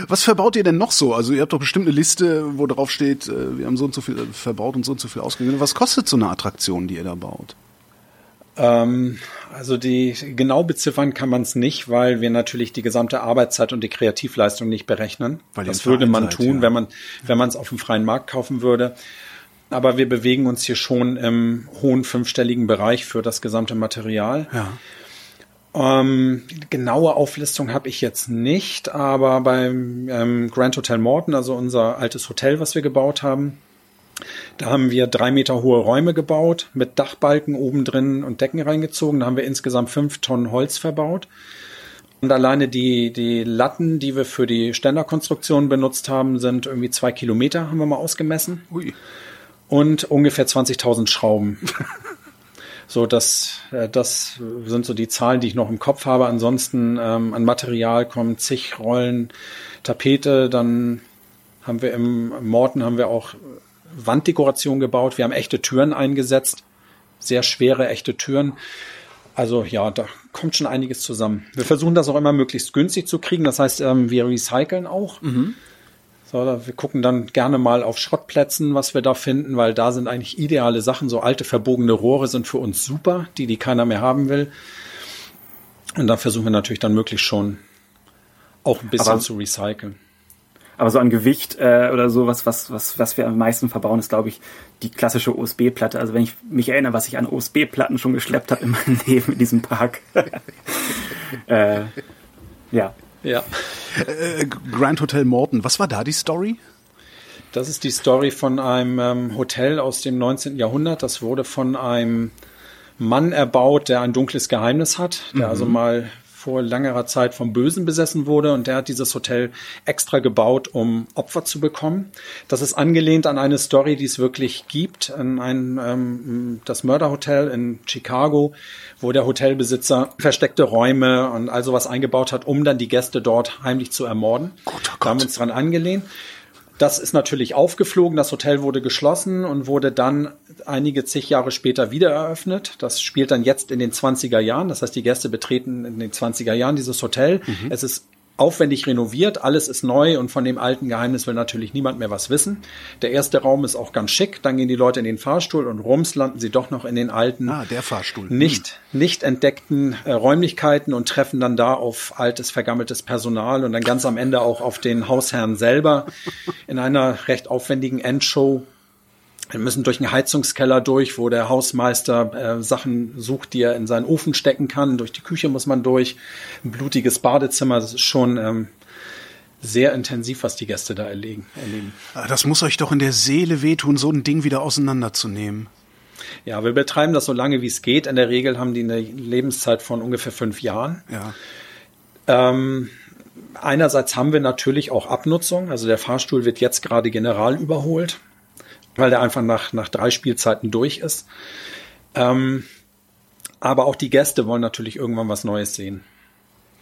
Was verbaut ihr denn noch so? Also ihr habt doch bestimmt eine Liste, wo drauf steht, äh, wir haben so und so viel verbaut und so und so viel ausgegeben. Was kostet so eine Attraktion, die ihr da baut? Ähm, also die genau beziffern kann man es nicht, weil wir natürlich die gesamte Arbeitszeit und die Kreativleistung nicht berechnen. Weil das würde man tun, ja. wenn man wenn man es auf dem freien Markt kaufen würde. Aber wir bewegen uns hier schon im hohen fünfstelligen Bereich für das gesamte Material. Ja. Ähm, genaue Auflistung habe ich jetzt nicht, aber beim ähm, Grand Hotel Morton, also unser altes Hotel, was wir gebaut haben, da haben wir drei Meter hohe Räume gebaut, mit Dachbalken oben drin und Decken reingezogen. Da haben wir insgesamt fünf Tonnen Holz verbaut. Und alleine die, die Latten, die wir für die Ständerkonstruktion benutzt haben, sind irgendwie zwei Kilometer, haben wir mal ausgemessen. Ui. Und ungefähr 20.000 Schrauben. so, das, äh, das sind so die Zahlen, die ich noch im Kopf habe. Ansonsten ähm, an Material kommen zig Rollen Tapete. Dann haben wir im Morten haben wir auch Wanddekoration gebaut. Wir haben echte Türen eingesetzt, sehr schwere echte Türen. Also ja, da kommt schon einiges zusammen. Wir versuchen das auch immer möglichst günstig zu kriegen. Das heißt, ähm, wir recyceln auch. Mhm. So, wir gucken dann gerne mal auf Schrottplätzen, was wir da finden, weil da sind eigentlich ideale Sachen. So alte verbogene Rohre sind für uns super, die die keiner mehr haben will. Und da versuchen wir natürlich dann möglichst schon auch ein bisschen Aber- zu recyceln. Aber so an Gewicht äh, oder so, was, was, was, was wir am meisten verbauen, ist, glaube ich, die klassische USB-Platte. Also wenn ich mich erinnere, was ich an USB-Platten schon geschleppt habe in meinem Leben in diesem Park. äh, ja. Ja. Äh, Grand Hotel Morton, was war da die Story? Das ist die Story von einem ähm, Hotel aus dem 19. Jahrhundert. Das wurde von einem Mann erbaut, der ein dunkles Geheimnis hat, der also mal vor längerer Zeit vom Bösen besessen wurde und der hat dieses Hotel extra gebaut, um Opfer zu bekommen. Das ist angelehnt an eine Story, die es wirklich gibt, an ein, ähm, das Mörderhotel in Chicago, wo der Hotelbesitzer versteckte Räume und all sowas eingebaut hat, um dann die Gäste dort heimlich zu ermorden. Guter Da haben wir Gott. uns dran angelehnt. Das ist natürlich aufgeflogen. Das Hotel wurde geschlossen und wurde dann einige zig Jahre später wieder eröffnet. Das spielt dann jetzt in den 20er Jahren. Das heißt, die Gäste betreten in den 20er Jahren dieses Hotel. Es ist aufwendig renoviert, alles ist neu und von dem alten Geheimnis will natürlich niemand mehr was wissen. Der erste Raum ist auch ganz schick, dann gehen die Leute in den Fahrstuhl und rums landen sie doch noch in den alten Ah, der Fahrstuhl. nicht, nicht entdeckten äh, Räumlichkeiten und treffen dann da auf altes, vergammeltes Personal und dann ganz am Ende auch auf den Hausherrn selber in einer recht aufwendigen Endshow. Wir müssen durch einen Heizungskeller durch, wo der Hausmeister äh, Sachen sucht, die er in seinen Ofen stecken kann. Durch die Küche muss man durch. Ein blutiges Badezimmer. Das ist schon ähm, sehr intensiv, was die Gäste da erlegen, erleben. Ah, Das muss euch doch in der Seele wehtun, so ein Ding wieder auseinanderzunehmen. Ja, wir betreiben das so lange, wie es geht. In der Regel haben die eine Lebenszeit von ungefähr fünf Jahren. Ja. Ähm, einerseits haben wir natürlich auch Abnutzung. Also der Fahrstuhl wird jetzt gerade general überholt, weil der einfach nach, nach drei Spielzeiten durch ist. Ähm, aber auch die Gäste wollen natürlich irgendwann was Neues sehen.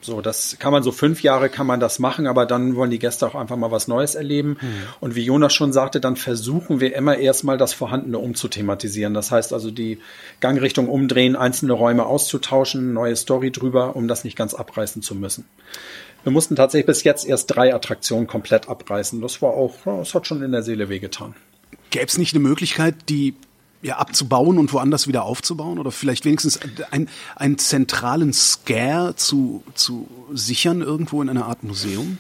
So, das kann man so fünf Jahre kann man das machen, aber dann wollen die Gäste auch einfach mal was Neues erleben. Und wie Jonas schon sagte, dann versuchen wir immer erstmal das Vorhandene umzuthematisieren. Das heißt also die Gangrichtung umdrehen, einzelne Räume auszutauschen, neue Story drüber, um das nicht ganz abreißen zu müssen. Wir mussten tatsächlich bis jetzt erst drei Attraktionen komplett abreißen. Das war auch, das hat schon in der Seele wehgetan. Gäbe es nicht eine Möglichkeit, die ja, abzubauen und woanders wieder aufzubauen? Oder vielleicht wenigstens ein, einen zentralen Scare zu, zu sichern irgendwo in einer Art Museum?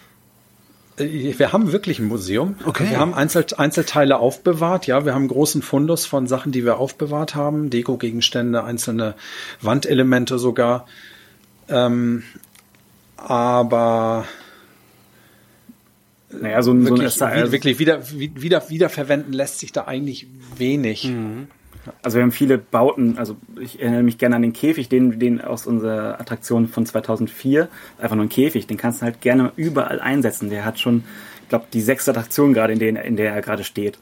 Äh, Wir haben wirklich ein Museum. Okay. Wir haben Einzel Einzelteile aufbewahrt. Ja, wir haben einen großen Fundus von Sachen, die wir aufbewahrt haben. Deko-Gegenstände, einzelne Wandelemente sogar. Ähm, aber Naja, so ein, so ein wirklich, SAL, wirklich wieder, wieder, wiederverwenden lässt sich da eigentlich wenig. Also wir haben viele Bauten, also ich erinnere mich gerne an den Käfig, den, den aus unserer Attraktion von 2004, einfach nur ein Käfig, den kannst du halt gerne überall einsetzen. Der hat schon, ich glaube, die sechste Attraktion gerade, in, der- in der er gerade steht.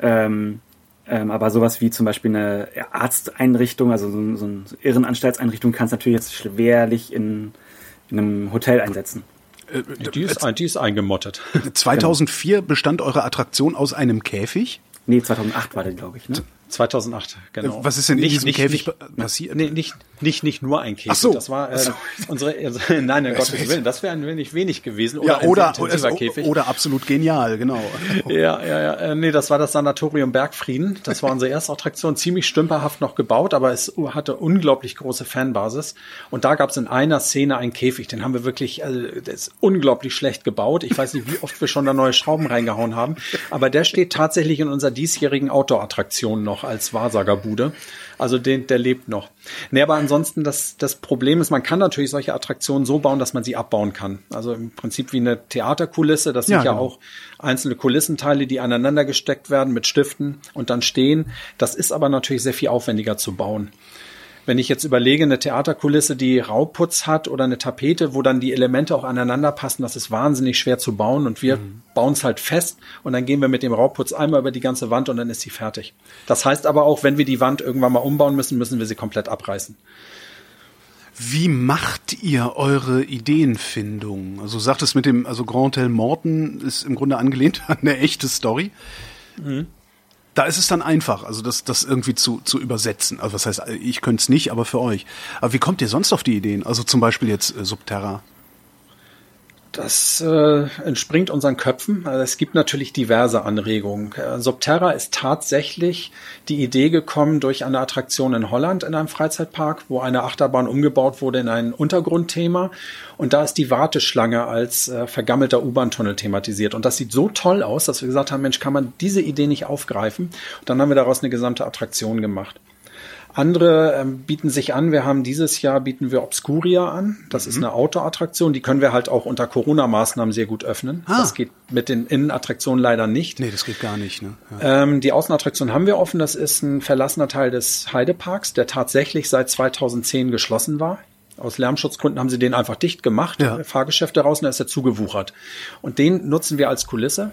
Ähm, ähm, aber sowas wie zum Beispiel eine Arzteinrichtung, also so, so eine Irrenanstaltseinrichtung, kannst du natürlich jetzt schwerlich in, in einem Hotel einsetzen. Äh, Die ist, die ist eingemottet. 2004 bestand eure Attraktion aus einem Käfig? Nee, 2008 war der, glaube ich. Ne? 2008, genau. Was ist denn in nicht, diesem nicht, Käfig nicht, passiert? Nee, nicht, nicht, nicht nur ein Käfig. Ach so. Das war äh, so. unsere, also, nein, um Gottes Willen, das wäre ein wenig wenig gewesen. Oder Ja, oder, oder, Käfig. oder absolut genial, genau. Ja, ja, ja. Äh, nee, das war das Sanatorium Bergfrieden. Das war unsere erste Attraktion, ziemlich stümperhaft noch gebaut, aber es hatte unglaublich große Fanbasis. Und da gab es in einer Szene einen Käfig, den haben wir wirklich, also der ist unglaublich schlecht gebaut. Ich weiß nicht, wie oft wir schon da neue Schrauben reingehauen haben, aber der steht tatsächlich in unserer diesjährigen Outdoor-Attraktion noch als Wahrsagerbude. Also den, der lebt noch. Nee, aber ansonsten das, das Problem ist, man kann natürlich solche Attraktionen so bauen, dass man sie abbauen kann. Also im Prinzip wie eine Theaterkulisse. Das sind Ja, ja, genau. auch einzelne Kulissenteile, die aneinander gesteckt werden mit Stiften und dann stehen. Das ist aber natürlich sehr viel aufwendiger zu bauen. Wenn ich jetzt überlege, eine Theaterkulisse, die Rauputz hat oder eine Tapete, wo dann die Elemente auch aneinander passen, das ist wahnsinnig schwer zu bauen und wir bauen es halt fest und dann gehen wir mit dem Rauputz einmal über die ganze Wand und dann ist sie fertig. Das heißt aber auch, wenn wir die Wand irgendwann mal umbauen müssen, müssen wir sie komplett abreißen. Wie macht ihr eure Ideenfindung? Also du sagtest mit dem, also Grand Hotel Morton ist im Grunde angelehnt an eine echte Story. Da ist es dann einfach, also das, das irgendwie zu, zu übersetzen. Also was heißt, ich könnte es nicht, aber für euch. Aber wie kommt ihr sonst auf die Ideen? Also zum Beispiel jetzt äh, Subterra. Das äh, entspringt unseren Köpfen. Also es gibt natürlich diverse Anregungen. Äh, Subterra ist tatsächlich die Idee gekommen durch eine Attraktion in Holland in einem Freizeitpark, wo eine Achterbahn umgebaut wurde in ein Untergrundthema. Und da ist die Warteschlange als äh, vergammelter U-Bahn-Tunnel thematisiert. Und das sieht so toll aus, dass wir gesagt haben, Mensch, kann man diese Idee nicht aufgreifen? Und dann haben wir daraus eine gesamte Attraktion gemacht. Andere ähm, bieten sich an. Wir haben dieses Jahr bieten wir Obscuria an. Das mhm. ist eine Autoattraktion. Die können wir halt auch unter Corona-Maßnahmen sehr gut öffnen. Ah. Das geht mit den Innenattraktionen leider nicht. Nee, das geht gar nicht. Ne? Ja. Ähm, die Außenattraktion haben wir offen. Das ist ein verlassener Teil des Heideparks, der tatsächlich seit 2010 geschlossen war. Aus Lärmschutzgründen haben sie den einfach dicht gemacht, ja. Fahrgeschäfte raus, und da ist er zugewuchert. Und den nutzen wir als Kulisse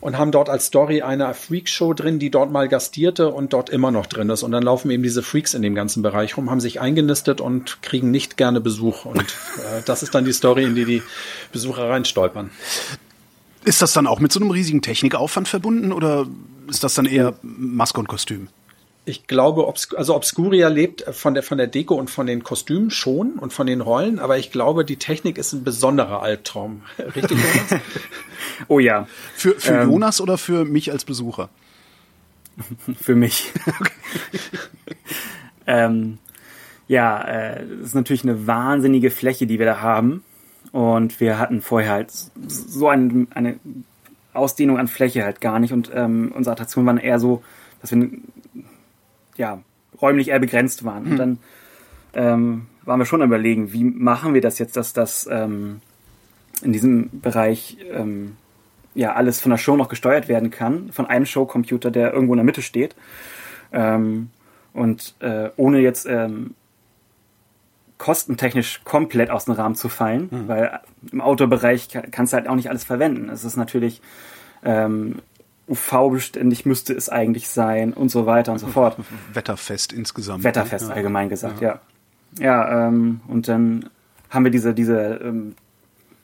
und haben dort als Story eine Freakshow drin, die dort mal gastierte und dort immer noch drin ist. Und dann laufen eben diese Freaks in dem ganzen Bereich rum, haben sich eingenistet und kriegen nicht gerne Besuch. Und äh, das ist dann die Story, in die die Besucher reinstolpern. Ist das dann auch mit so einem riesigen Technikaufwand verbunden oder ist das dann eher Maske und Kostüm? Ich glaube, Obs also Obscuria lebt von der, von der Deko und von den Kostümen schon und von den Rollen, aber ich glaube, die Technik ist ein besonderer Albtraum. Richtig, Jonas? oh ja. Für, für ähm, Jonas oder für mich als Besucher? für mich. ähm, ja, äh, es ist natürlich eine wahnsinnige Fläche, die wir da haben. Und wir hatten vorher halt so ein, eine Ausdehnung an Fläche halt gar nicht. Und ähm, unsere Attraktionen waren eher so, dass wir ja, räumlich eher begrenzt waren. Hm. Und dann ähm, waren wir schon überlegen, wie machen wir das jetzt, dass das ähm, in diesem Bereich ähm, ja alles von der Show noch gesteuert werden kann, von einem Showcomputer, der irgendwo in der Mitte steht. Ähm, und äh, ohne jetzt ähm, kostentechnisch komplett aus dem Rahmen zu fallen, mhm. weil im Autobereich kannst du halt auch nicht alles verwenden. Es ist natürlich ähm, UV-beständig müsste es eigentlich sein und so weiter und so fort. Wetterfest insgesamt. Wetterfest ja. allgemein gesagt, ja. Ja, ja ähm, und dann haben wir diese, diese ähm,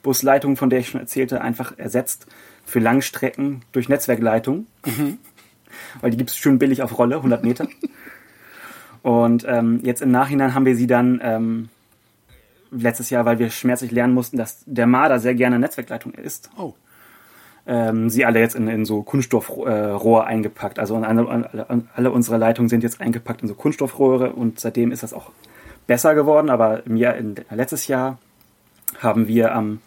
Busleitung, von der ich schon erzählte, einfach ersetzt für Langstrecken durch Netzwerkleitung. Mhm. Weil die gibt es schön billig auf Rolle, 100 Meter. und ähm, jetzt im Nachhinein haben wir sie dann ähm, letztes Jahr, weil wir schmerzlich lernen mussten, dass der Marder sehr gerne Netzwerkleitung ist. Oh ähm, sie alle jetzt in, in so Kunststoffrohr äh, eingepackt. Also alle, alle unsere Leitungen sind jetzt eingepackt in so Kunststoffrohre und seitdem ist das auch besser geworden. Aber im Jahr, in, letztes Jahr haben wir am,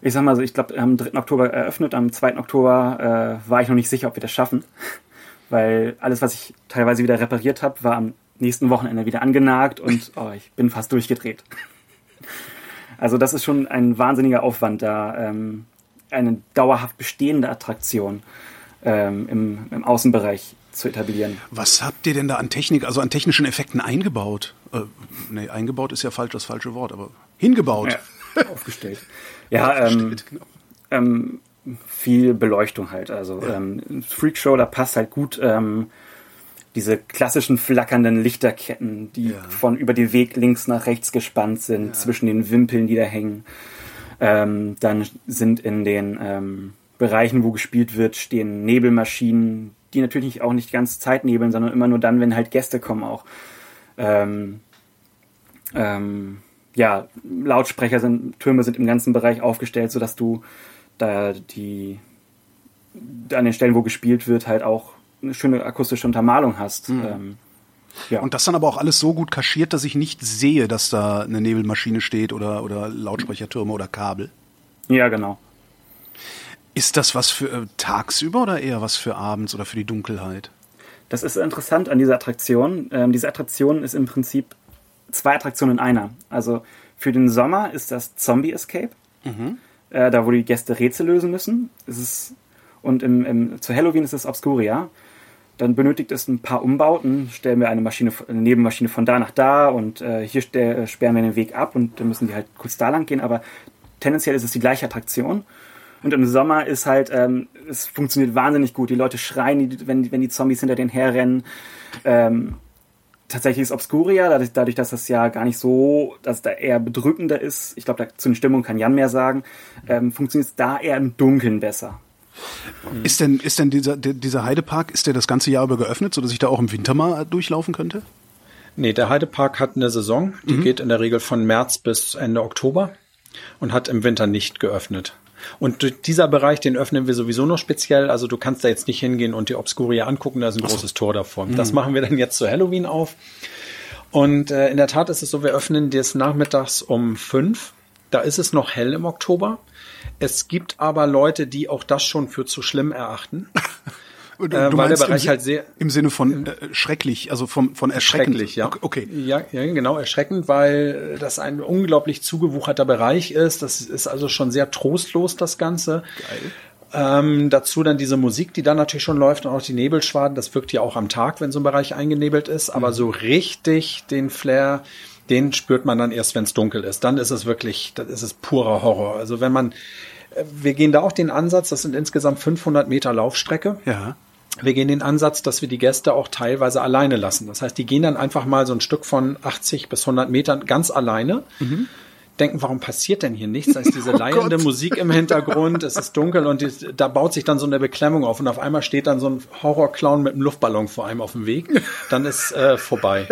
ich sag mal so, ich glaube am 3. Oktober eröffnet, am 2. Oktober äh, war ich noch nicht sicher, ob wir das schaffen. Weil alles, was ich teilweise wieder repariert habe, war am nächsten Wochenende wieder angenagt und oh, ich bin fast durchgedreht. Also das ist schon ein wahnsinniger Aufwand da. Ähm, eine dauerhaft bestehende Attraktion ähm, im, im Außenbereich zu etablieren. Was habt ihr denn da an Technik, also an technischen Effekten eingebaut? Äh, nee, eingebaut ist ja falsch das falsche Wort, aber hingebaut. Ja, aufgestellt. ja, aufgestellt, ähm, genau. ähm, viel Beleuchtung halt. Also ja. ähm, Freakshow, da passt halt gut ähm, diese klassischen flackernden Lichterketten, die ja. von über den Weg links nach rechts gespannt sind, ja. zwischen den Wimpeln, die da hängen. Ähm, dann sind in den ähm, Bereichen, wo gespielt wird, stehen Nebelmaschinen, die natürlich auch nicht ganz Zeitnebeln, sondern immer nur dann, wenn halt Gäste kommen auch. Ähm, ähm, ja, Lautsprecher sind, Türme sind im ganzen Bereich aufgestellt, sodass du da die an den Stellen, wo gespielt wird, halt auch eine schöne akustische Untermalung hast. Mhm. Ja. Und das dann aber auch alles so gut kaschiert, dass ich nicht sehe, dass da eine Nebelmaschine steht oder, oder Lautsprechertürme oder Kabel. Ja, genau. Ist das was für äh, tagsüber oder eher was für abends oder für die Dunkelheit? Das ist interessant an dieser Attraktion. Ähm, diese Attraktion ist im Prinzip zwei Attraktionen in einer. Also für den Sommer ist das Zombie Escape, mhm. äh, da wo die Gäste Rätsel lösen müssen. Ist, und im, im, zu Halloween ist es Obscuria. Dann benötigt es ein paar Umbauten. Stellen wir eine Maschine, eine Nebenmaschine von da nach da und äh, hier äh, sperren wir den Weg ab und dann müssen die halt kurz da lang gehen. Aber tendenziell ist es die gleiche Attraktion. Und im Sommer ist halt, ähm, es funktioniert wahnsinnig gut. Die Leute schreien, wenn, wenn die Zombies hinter denen herrennen. Ähm, tatsächlich ist Obscuria, dadurch, dadurch, dass das ja gar nicht so, dass da eher bedrückender ist, ich glaube, zu den Stimmungen kann Jan mehr sagen, ähm, funktioniert es da eher im Dunkeln besser. Ist denn, ist denn dieser, dieser Heidepark, ist der das ganze Jahr über geöffnet, sodass ich da auch im Winter mal durchlaufen könnte? Nee, der Heidepark hat eine Saison, die geht in der Regel von März bis Ende Oktober und hat im Winter nicht geöffnet. Und dieser Bereich, den öffnen wir sowieso noch speziell. Also du kannst da jetzt nicht hingehen und die Obscuria angucken, da ist ein großes Tor davor. Das machen wir dann jetzt zu Halloween auf. Und äh, in der Tat ist es so, wir öffnen des Nachmittags um fünf. Da ist es noch hell im Oktober. Es gibt aber Leute, die auch das schon für zu schlimm erachten. Und Äh, weil der Bereich im, halt sehr- im Sinne von äh, schrecklich, also vom, von erschreckend. Schrecklich, ja. Okay. Ja, ja, genau, erschreckend, weil das ein unglaublich zugewucherter Bereich ist. Das ist also schon sehr trostlos, das Ganze. Geil. Ähm, dazu dann diese Musik, die dann natürlich schon läuft und auch die Nebelschwaden. Das wirkt ja auch am Tag, wenn so ein Bereich eingenebelt ist. Aber so richtig den Flair, den spürt man dann erst, wenn es dunkel ist. Dann ist es wirklich, dann ist es purer Horror. Also wenn man, äh, wir gehen da auch den Ansatz, das sind insgesamt 500 Meter Laufstrecke. Ja. Wir gehen den Ansatz, dass wir die Gäste auch teilweise alleine lassen. Das heißt, die gehen dann einfach mal so ein Stück von 80 bis 100 Metern ganz alleine. Denken, warum passiert denn hier nichts? Da ist diese leiende Gott. Musik im Hintergrund, es ist dunkel und die, da baut sich dann so eine Beklemmung auf und auf einmal steht dann so ein Horrorclown mit einem Luftballon vor einem auf dem Weg. Dann ist äh, vorbei.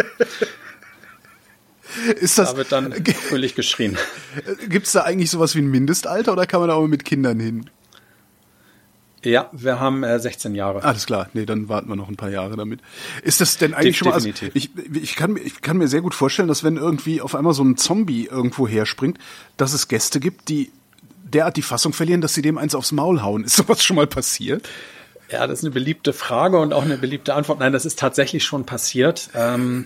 Ist das, Da wird dann fröhlich geschrien. gibt's da eigentlich sowas wie ein Mindestalter oder kann man da auch mit Kindern hin? Ja, wir haben äh, 16 Jahre. Alles klar, nee, dann warten wir noch ein paar Jahre damit. Ist das denn eigentlich De- schon mal, also ich, ich, kann, mir- ich kann mir sehr gut vorstellen, dass wenn irgendwie auf einmal so ein Zombie irgendwo herspringt, dass es Gäste gibt, die derart die Fassung verlieren, dass sie dem eins aufs Maul hauen. Ist sowas schon mal passiert? Ja, das ist eine beliebte Frage und auch eine beliebte Antwort. Nein, das ist tatsächlich schon passiert. Ähm,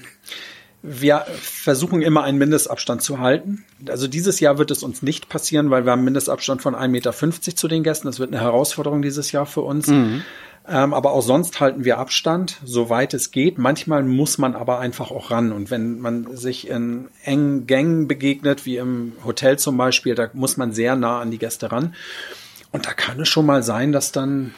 wir versuchen immer einen Mindestabstand zu halten. Also dieses Jahr wird es uns nicht passieren, weil wir haben einen Mindestabstand von 1,50 Meter zu den Gästen. Das wird eine Herausforderung dieses Jahr für uns. Ähm, aber auch sonst halten wir Abstand, soweit es geht. Manchmal muss man aber einfach auch ran. Und wenn man sich in engen Gängen begegnet, wie im Hotel zum Beispiel, da muss man sehr nah an die Gäste ran. Und da kann es schon mal sein, dass dann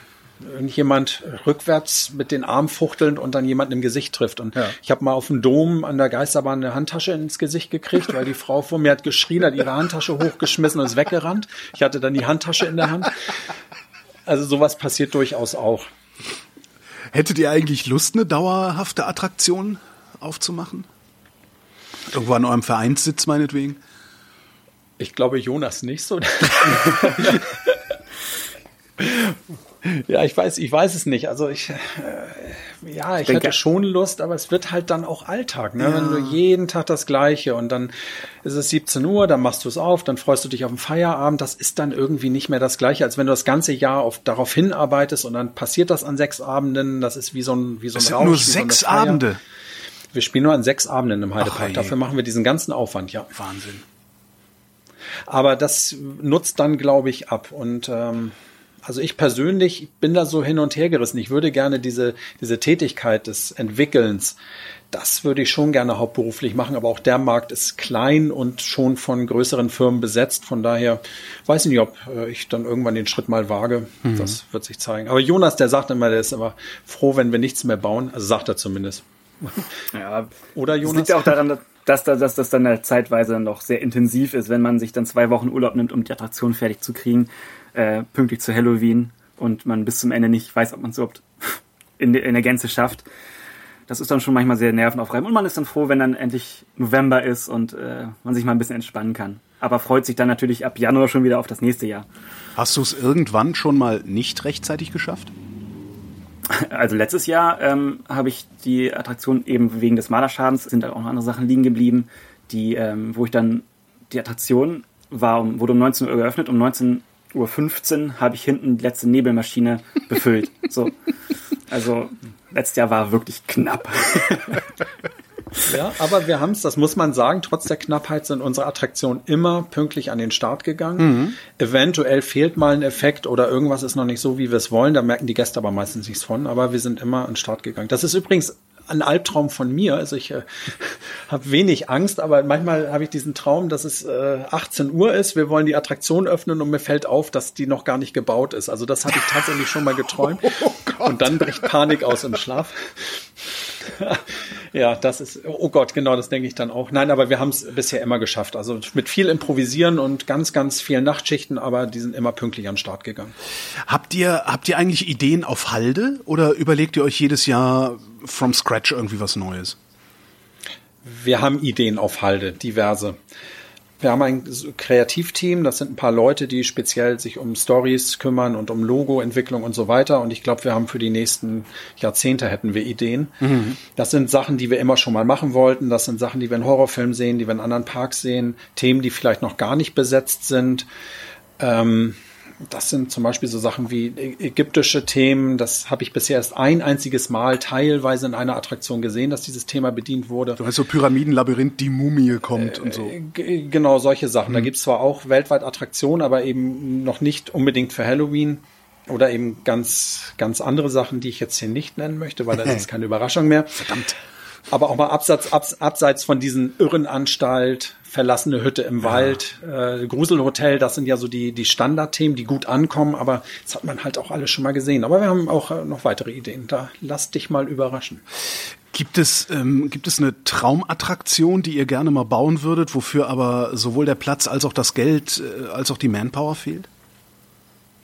irgendjemand rückwärts mit den Armen fuchtelnd und dann jemanden im Gesicht trifft. Und Ja. ich habe mal auf dem Dom an der Geisterbahn eine Handtasche ins Gesicht gekriegt, weil die Frau vor mir hat geschrien, hat ihre Handtasche hochgeschmissen und ist weggerannt. Ich hatte dann die Handtasche in der Hand. Also sowas passiert durchaus auch. Hättet ihr eigentlich Lust, eine dauerhafte Attraktion aufzumachen? Irgendwo an eurem Vereinssitz meinetwegen? Ich glaube Jonas nicht so. ja, ich weiß, ich weiß es nicht. Also ich, äh, ja, ich, denke- hätte schon Lust, aber es wird halt dann auch Alltag, ne? Wenn du jeden Tag das Gleiche und dann ist es 17 Uhr, dann machst du es auf, dann freust du dich auf den Feierabend. Das ist dann irgendwie nicht mehr das Gleiche, als wenn du das ganze Jahr auf, darauf hinarbeitest und dann passiert das an sechs Abenden. Das ist wie so ein, wie so ein Das sind Rausch, nur so sechs Feier. Abende. Wir spielen nur an sechs Abenden im Heidepark. Dafür machen wir diesen ganzen Aufwand, ja. Wahnsinn. Aber das nutzt dann, glaube ich, ab. Und ähm, also ich persönlich bin da so hin und her gerissen. Ich würde gerne diese, diese Tätigkeit des Entwickelns, das würde ich schon gerne hauptberuflich machen, aber auch der Markt ist klein und schon von größeren Firmen besetzt. Von daher weiß ich nicht, ob äh, ich dann irgendwann den Schritt mal wage. Das wird sich zeigen. Aber Jonas, der sagt immer, der ist immer froh, wenn wir nichts mehr bauen. Also sagt er zumindest. Ja, Oder Das Jonas? liegt ja auch daran, dass, dass, dass das dann halt zeitweise noch sehr intensiv ist, wenn man sich dann zwei Wochen Urlaub nimmt, um die Attraktion fertig zu kriegen, äh, pünktlich zu Halloween und man bis zum Ende nicht weiß, ob man es überhaupt in, der- in der Gänze schafft. Das ist dann schon manchmal sehr nervenaufreibend und man ist dann froh, wenn dann endlich November ist und äh, man sich mal ein bisschen entspannen kann. Aber freut sich dann natürlich ab Januar schon wieder auf das nächste Jahr. Hast du es irgendwann schon mal nicht rechtzeitig geschafft? Also letztes Jahr ähm, habe ich die Attraktion eben wegen des Malerschadens, sind da auch noch andere Sachen liegen geblieben, die, ähm, wo ich dann, die Attraktion war, wurde um 19 Uhr geöffnet, um 19.15 Uhr habe ich hinten die letzte Nebelmaschine befüllt. so. Also letztes Jahr war wirklich knapp. Ja, aber wir haben es, das muss man sagen, trotz der Knappheit sind unsere Attraktionen immer pünktlich an den Start gegangen. Eventuell fehlt mal ein Effekt oder irgendwas ist noch nicht so, wie wir es wollen. Da merken die Gäste aber meistens nichts von, aber wir sind immer an den Start gegangen. Das ist übrigens ein Albtraum von mir. Also ich äh, habe wenig Angst, aber manchmal habe ich diesen Traum, dass es äh, 18 Uhr ist, wir wollen die Attraktion öffnen und mir fällt auf, dass die noch gar nicht gebaut ist. Also das habe ich tatsächlich schon mal geträumt. und dann bricht Panik aus im Schlaf. Ja, das ist, oh Gott, genau, das denke ich dann auch. Nein, aber wir haben es bisher immer geschafft. Also mit viel Improvisieren und ganz, ganz vielen Nachtschichten, aber die sind immer pünktlich an den Start gegangen. Habt ihr, habt ihr eigentlich Ideen auf Halde oder überlegt ihr euch jedes Jahr from scratch irgendwie was Neues? Wir haben Ideen auf Halde, diverse. Wir haben ein Kreativteam, das sind ein paar Leute, die speziell sich um Stories kümmern und um Logoentwicklung und so weiter. Und ich glaube, wir haben für die nächsten Jahrzehnte hätten wir Ideen. Mhm. Das sind Sachen, die wir immer schon mal machen wollten. Das sind Sachen, die wir in Horrorfilmen sehen, die wir in anderen Parks sehen. Themen, die vielleicht noch gar nicht besetzt sind. Ähm, das sind zum Beispiel so Sachen wie ägyptische Themen. Das habe ich bisher erst ein einziges Mal teilweise in einer Attraktion gesehen, dass dieses Thema bedient wurde. Du weißt so Pyramidenlabyrinth, die Mumie kommt äh, und so. Genau, solche Sachen. Mhm. Da gibt es zwar auch weltweit Attraktionen, aber eben noch nicht unbedingt für Halloween. Oder eben ganz, ganz andere Sachen, die ich jetzt hier nicht nennen möchte, weil das ist keine Überraschung mehr. Verdammt. Aber auch mal abseits, abseits von diesen Irrenanstalt, verlassene Hütte im ja. Wald, äh, Gruselhotel, das sind ja so die, die Standardthemen, die gut ankommen, aber das hat man halt auch alles schon mal gesehen. Aber wir haben auch äh, noch weitere Ideen. Da lass dich mal überraschen. Gibt es, ähm, gibt es eine Traumattraktion, die ihr gerne mal bauen würdet, wofür aber sowohl der Platz als auch das Geld äh, als auch die Manpower fehlt?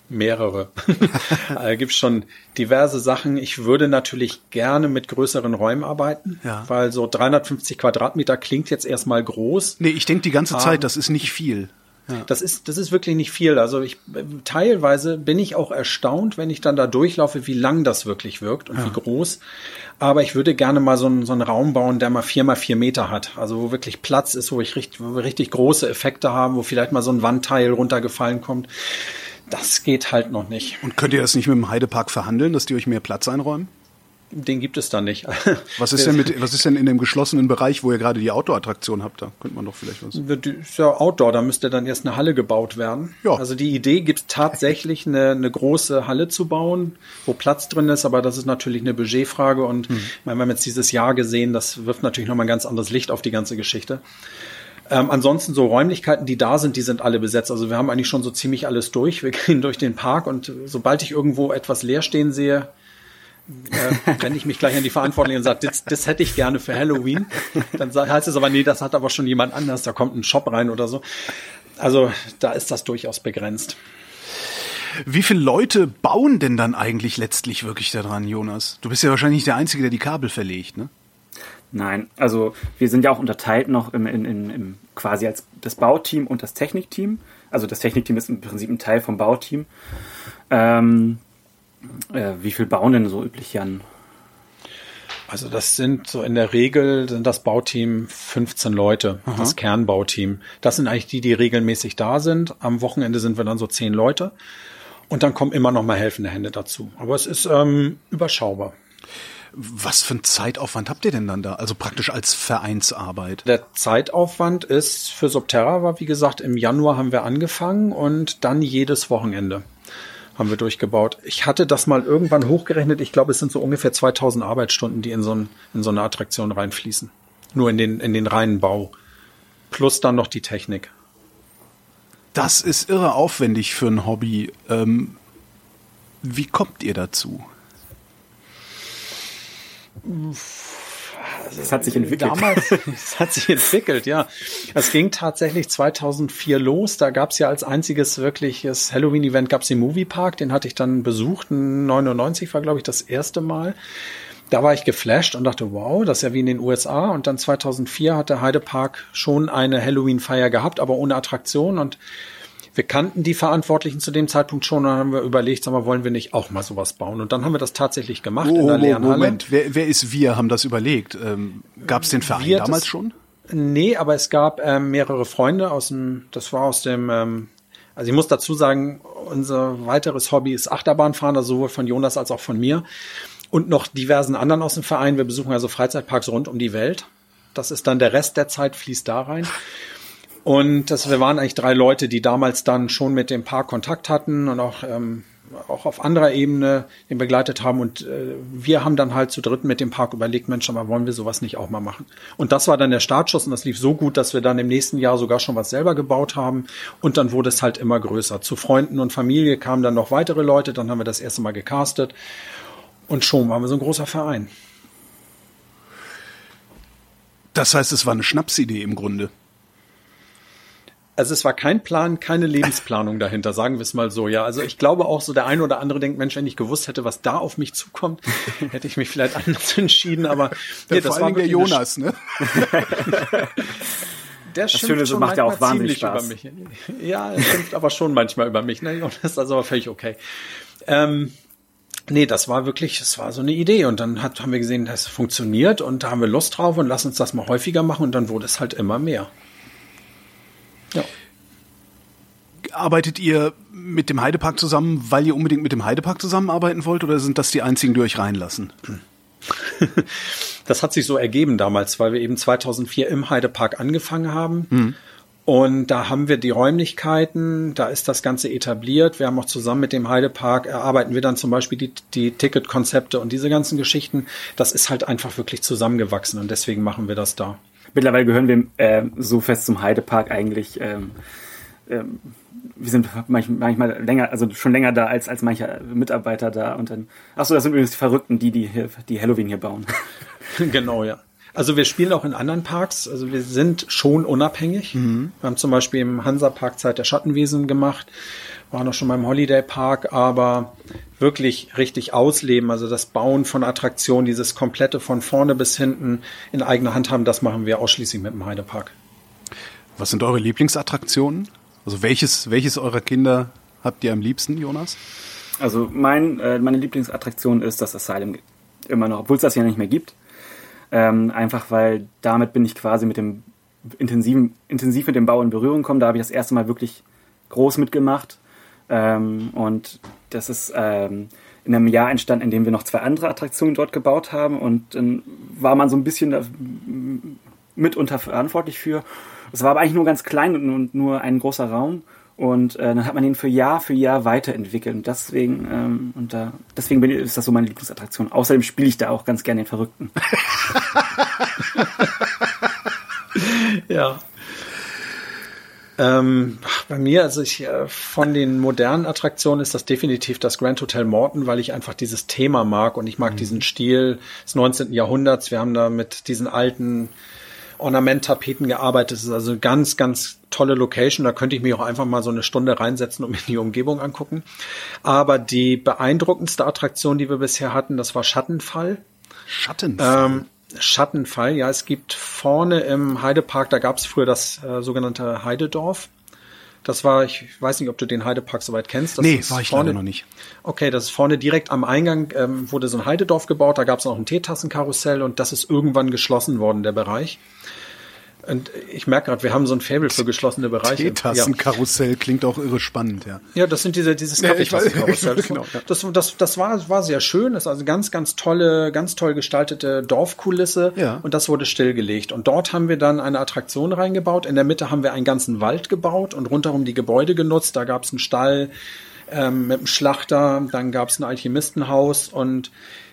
Mehrere. da gibt schon diverse Sachen. Ich würde natürlich gerne mit größeren Räumen arbeiten, ja. weil so 350 Quadratmeter klingt jetzt erstmal groß. Nee, ich denke die ganze Zeit, um, das ist nicht viel. Ja. Das ist, das ist wirklich nicht viel. Also ich, teilweise bin ich auch erstaunt, wenn ich dann da durchlaufe, wie lang das wirklich wirkt und ja. wie groß. Aber ich würde gerne mal so einen, so einen Raum bauen, der mal vier mal vier Meter hat. Also wo wirklich Platz ist, wo ich richtig, wo wir richtig große Effekte haben, wo vielleicht mal so ein Wandteil runtergefallen kommt das geht halt noch nicht. Und könnt ihr das nicht mit dem Heidepark verhandeln, dass die euch mehr Platz einräumen? Den gibt es da nicht. Was ist denn mit, was ist denn in dem geschlossenen Bereich, wo ihr gerade die Outdoor-Attraktion habt? Da könnte man doch vielleicht was. Ist ja Outdoor, da müsste dann erst eine Halle gebaut werden. Ja. Also die Idee gibt tatsächlich eine, eine große Halle zu bauen, wo Platz drin ist, aber das ist natürlich eine Budgetfrage und hm. ich meine, wir haben jetzt dieses Jahr gesehen, das wirft natürlich nochmal ein ganz anderes Licht auf die ganze Geschichte. Ähm, ansonsten so Räumlichkeiten, die da sind, die sind alle besetzt. Also wir haben eigentlich schon so ziemlich alles durch. Wir gehen durch den Park und sobald ich irgendwo etwas leer stehen sehe, äh, renne ich mich gleich an die Verantwortlichen und sage, das, das hätte ich gerne für Halloween. Dann heißt es aber, nee, das hat aber schon jemand anders, da kommt ein Shop rein oder so. Also da ist das durchaus begrenzt. Wie viele Leute bauen denn dann eigentlich letztlich wirklich daran, Jonas? Du bist ja wahrscheinlich der Einzige, der die Kabel verlegt, ne? Nein, also wir sind ja auch unterteilt noch im, in, in, im quasi als das Bauteam und das Technikteam. Also das Technikteam ist im Prinzip ein Teil vom Bauteam. Ähm, äh, wie viel bauen denn so üblich, Jan? Also das sind so in der Regel sind das Bauteam 15 Leute, Aha. das Kernbauteam. Das sind eigentlich die, die regelmäßig da sind. Am Wochenende sind wir dann so zehn Leute. Und dann kommen immer noch mal helfende Hände dazu. Aber es ist ähm, überschaubar. Was für einen Zeitaufwand habt ihr denn dann da? Also praktisch als Vereinsarbeit? Der Zeitaufwand ist für Subterra war, wie gesagt, im Januar haben wir angefangen und dann jedes Wochenende haben wir durchgebaut. Ich hatte das mal irgendwann hochgerechnet. Ich glaube, es sind so ungefähr 2000 Arbeitsstunden, die in so, ein, in so eine Attraktion reinfließen. Nur in den, in den reinen Bau. Plus dann noch die Technik. Das ist irre aufwendig für ein Hobby. Ähm, wie kommt ihr dazu? Es hat sich entwickelt. Damals, es hat sich entwickelt, ja. Es ging tatsächlich 2004 los. Da gab es ja als einziges wirkliches Halloween-Event gab es den Moviepark. Den hatte ich dann besucht. 99 war, glaube ich, das erste Mal. Da war ich geflasht und dachte, wow, das ist ja wie in den USA. Und dann 2004 hat der Heidepark schon eine Halloween-Feier gehabt, aber ohne Attraktion. Und wir kannten die Verantwortlichen zu dem Zeitpunkt schon und dann haben wir überlegt, sag mal, wollen wir nicht auch mal sowas bauen? Und dann haben wir das tatsächlich gemacht oh, in der leeren Halle. Moment, wer, wer ist wir, haben das überlegt? Ähm, Gab es den Verein wir, damals das, schon? Nee, aber es gab ähm, mehrere Freunde aus dem, das war aus dem, ähm, also ich muss dazu sagen, unser weiteres Hobby ist Achterbahnfahren, also sowohl von Jonas als auch von mir und noch diversen anderen aus dem Verein. Wir besuchen also Freizeitparks rund um die Welt. Das ist dann der Rest der Zeit fließt da rein. Und das, wir waren eigentlich drei Leute, die damals dann schon mit dem Paar Kontakt hatten und auch, ähm, auch auf anderer Ebene den begleitet haben. Und äh, wir haben dann halt zu dritt mit dem Park überlegt, Mensch, aber wollen wir sowas nicht auch mal machen? Und das war dann der Startschuss und das lief so gut, dass wir dann im nächsten Jahr sogar schon was selber gebaut haben. Und dann wurde es halt immer größer. Zu Freunden und Familie kamen dann noch weitere Leute. Dann haben wir das erste Mal gecastet. Und schon waren wir so ein großer Verein. Das heißt, es war eine Schnapsidee im Grunde. Also es war kein Plan, keine Lebensplanung dahinter, sagen wir es mal so. Ja, also ich glaube auch so der eine oder andere denkt, Mensch, wenn ich gewusst hätte, was da auf mich zukommt, hätte ich mich vielleicht anders entschieden. Aber nee, das war der Jonas, ne? Der das Schöne, so macht ja auch wahnsinnig Spaß. Über mich. Ja, er schimpft aber schon manchmal über mich. Ne? Das ist also aber völlig okay. Ähm, nee, das war wirklich, es war so eine Idee. Und dann hat, haben wir gesehen, das funktioniert und da haben wir Lust drauf und lass uns das mal häufiger machen. Und dann wurde es halt immer mehr. Ja. Arbeitet ihr mit dem Heidepark zusammen, weil ihr unbedingt mit dem Heidepark zusammenarbeiten wollt oder sind das die einzigen, die euch reinlassen? das hat sich so ergeben damals, weil wir eben 2004 im Heidepark angefangen haben. Mhm. Und da haben wir die Räumlichkeiten, da ist das Ganze etabliert. Wir haben auch zusammen mit dem Heidepark erarbeiten wir dann zum Beispiel die, die Ticketkonzepte und diese ganzen Geschichten. Das ist halt einfach wirklich zusammengewachsen und deswegen machen wir das da. Mittlerweile gehören wir äh, so fest zum Heidepark eigentlich. Ähm, ähm, wir sind manchmal, länger, also schon länger da als, als manche Mitarbeiter da. Und dann, ach so, das sind übrigens die Verrückten, die, die, hier, die Halloween hier bauen. genau, ja. Also wir spielen auch in anderen Parks. Also wir sind schon unabhängig. Mhm. Wir haben zum Beispiel im Hansa-Park Zeit der Schattenwesen gemacht, waren auch schon beim Holiday Park, aber wirklich richtig ausleben, also das Bauen von Attraktionen, dieses komplette von vorne bis hinten in eigener Hand haben, das machen wir ausschließlich mit dem Heidepark. Was sind eure Lieblingsattraktionen? Also welches, welches eurer Kinder habt ihr am liebsten, Jonas? Also mein, äh, meine Lieblingsattraktion ist das Asylum immer noch, obwohl es das ja nicht mehr gibt. Ähm, einfach weil damit bin ich quasi mit dem intensiven, intensiv mit dem Bau in Berührung gekommen. Da habe ich das erste Mal wirklich groß mitgemacht. Ähm, und das ist ähm, in einem Jahr entstanden, in dem wir noch zwei andere Attraktionen dort gebaut haben. Und dann war man so ein bisschen mitunter verantwortlich für. Es war aber eigentlich nur ganz klein und nur ein großer Raum. Und äh, dann hat man ihn für Jahr für Jahr weiterentwickelt. Und deswegen, ähm, und da, deswegen bin, ist das so meine Lieblingsattraktion. Außerdem spiele ich da auch ganz gerne den Verrückten. ja. Ähm, bei mir, also ich äh, von den modernen Attraktionen ist das definitiv das Grand Hotel Morton, weil ich einfach dieses Thema mag und ich mag mhm. diesen Stil des 19. Jahrhunderts. Wir haben da mit diesen alten Ornamenttapeten gearbeitet. Das ist also eine ganz, ganz tolle Location. Da könnte ich mich auch einfach mal so eine Stunde reinsetzen und mir die Umgebung angucken. Aber die beeindruckendste Attraktion, die wir bisher hatten, das war Schattenfall. Schattenfall? Ähm, Schattenfall, ja, es gibt vorne im Heidepark, da gab es früher das äh, sogenannte Heidedorf. Das war, ich weiß nicht, ob du den Heidepark soweit kennst. Das nee, war ich vorne noch nicht. Okay, das ist vorne direkt am Eingang ähm, wurde so ein Heidedorf gebaut. Da gab es noch ein Teetassenkarussell und das ist irgendwann geschlossen worden, der Bereich. Und ich merke gerade, wir haben so ein Fable für geschlossene Bereiche. Teetassenkarussell ja. klingt auch irre spannend, ja. Ja, das sind diese, dieses Kaffeetassenkarussell. Ja, genau, ja. das, das, das war, war sehr schön. Das ist also ganz, ganz tolle, ganz toll gestaltete Dorfkulisse. Ja. Und das wurde stillgelegt. Und dort haben wir dann eine Attraktion reingebaut. In der Mitte haben wir einen ganzen Wald gebaut und rundherum die Gebäude genutzt. Da gab es einen Stall ähm, mit einem Schlachter, dann gab es ein Alchemistenhaus und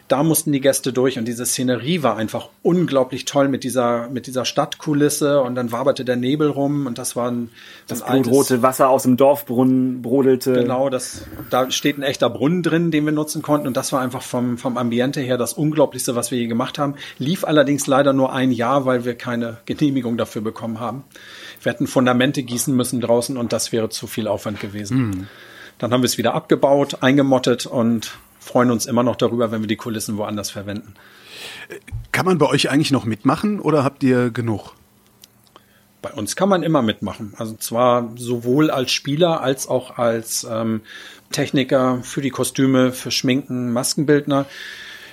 da mussten die Gäste durch und diese Szenerie war einfach unglaublich toll mit dieser, mit dieser Stadtkulisse und dann waberte der Nebel rum und das war ein, das blutrote Wasser aus dem Dorfbrunnen brodelte. Genau, das, da steht ein echter Brunnen drin, den wir nutzen konnten und das war einfach vom, vom Ambiente her das Unglaublichste, was wir je gemacht haben. Lief allerdings leider nur ein Jahr, weil wir keine Genehmigung dafür bekommen haben. Wir hätten Fundamente gießen müssen draußen und das wäre zu viel Aufwand gewesen. Mhm. Dann haben wir es wieder abgebaut, eingemottet und freuen uns immer noch darüber, wenn wir die Kulissen woanders verwenden. Kann man bei euch eigentlich noch mitmachen oder habt ihr genug? Bei uns kann man immer mitmachen. Also zwar sowohl als Spieler als auch als ähm, Techniker für die Kostüme, für Schminken, Maskenbildner.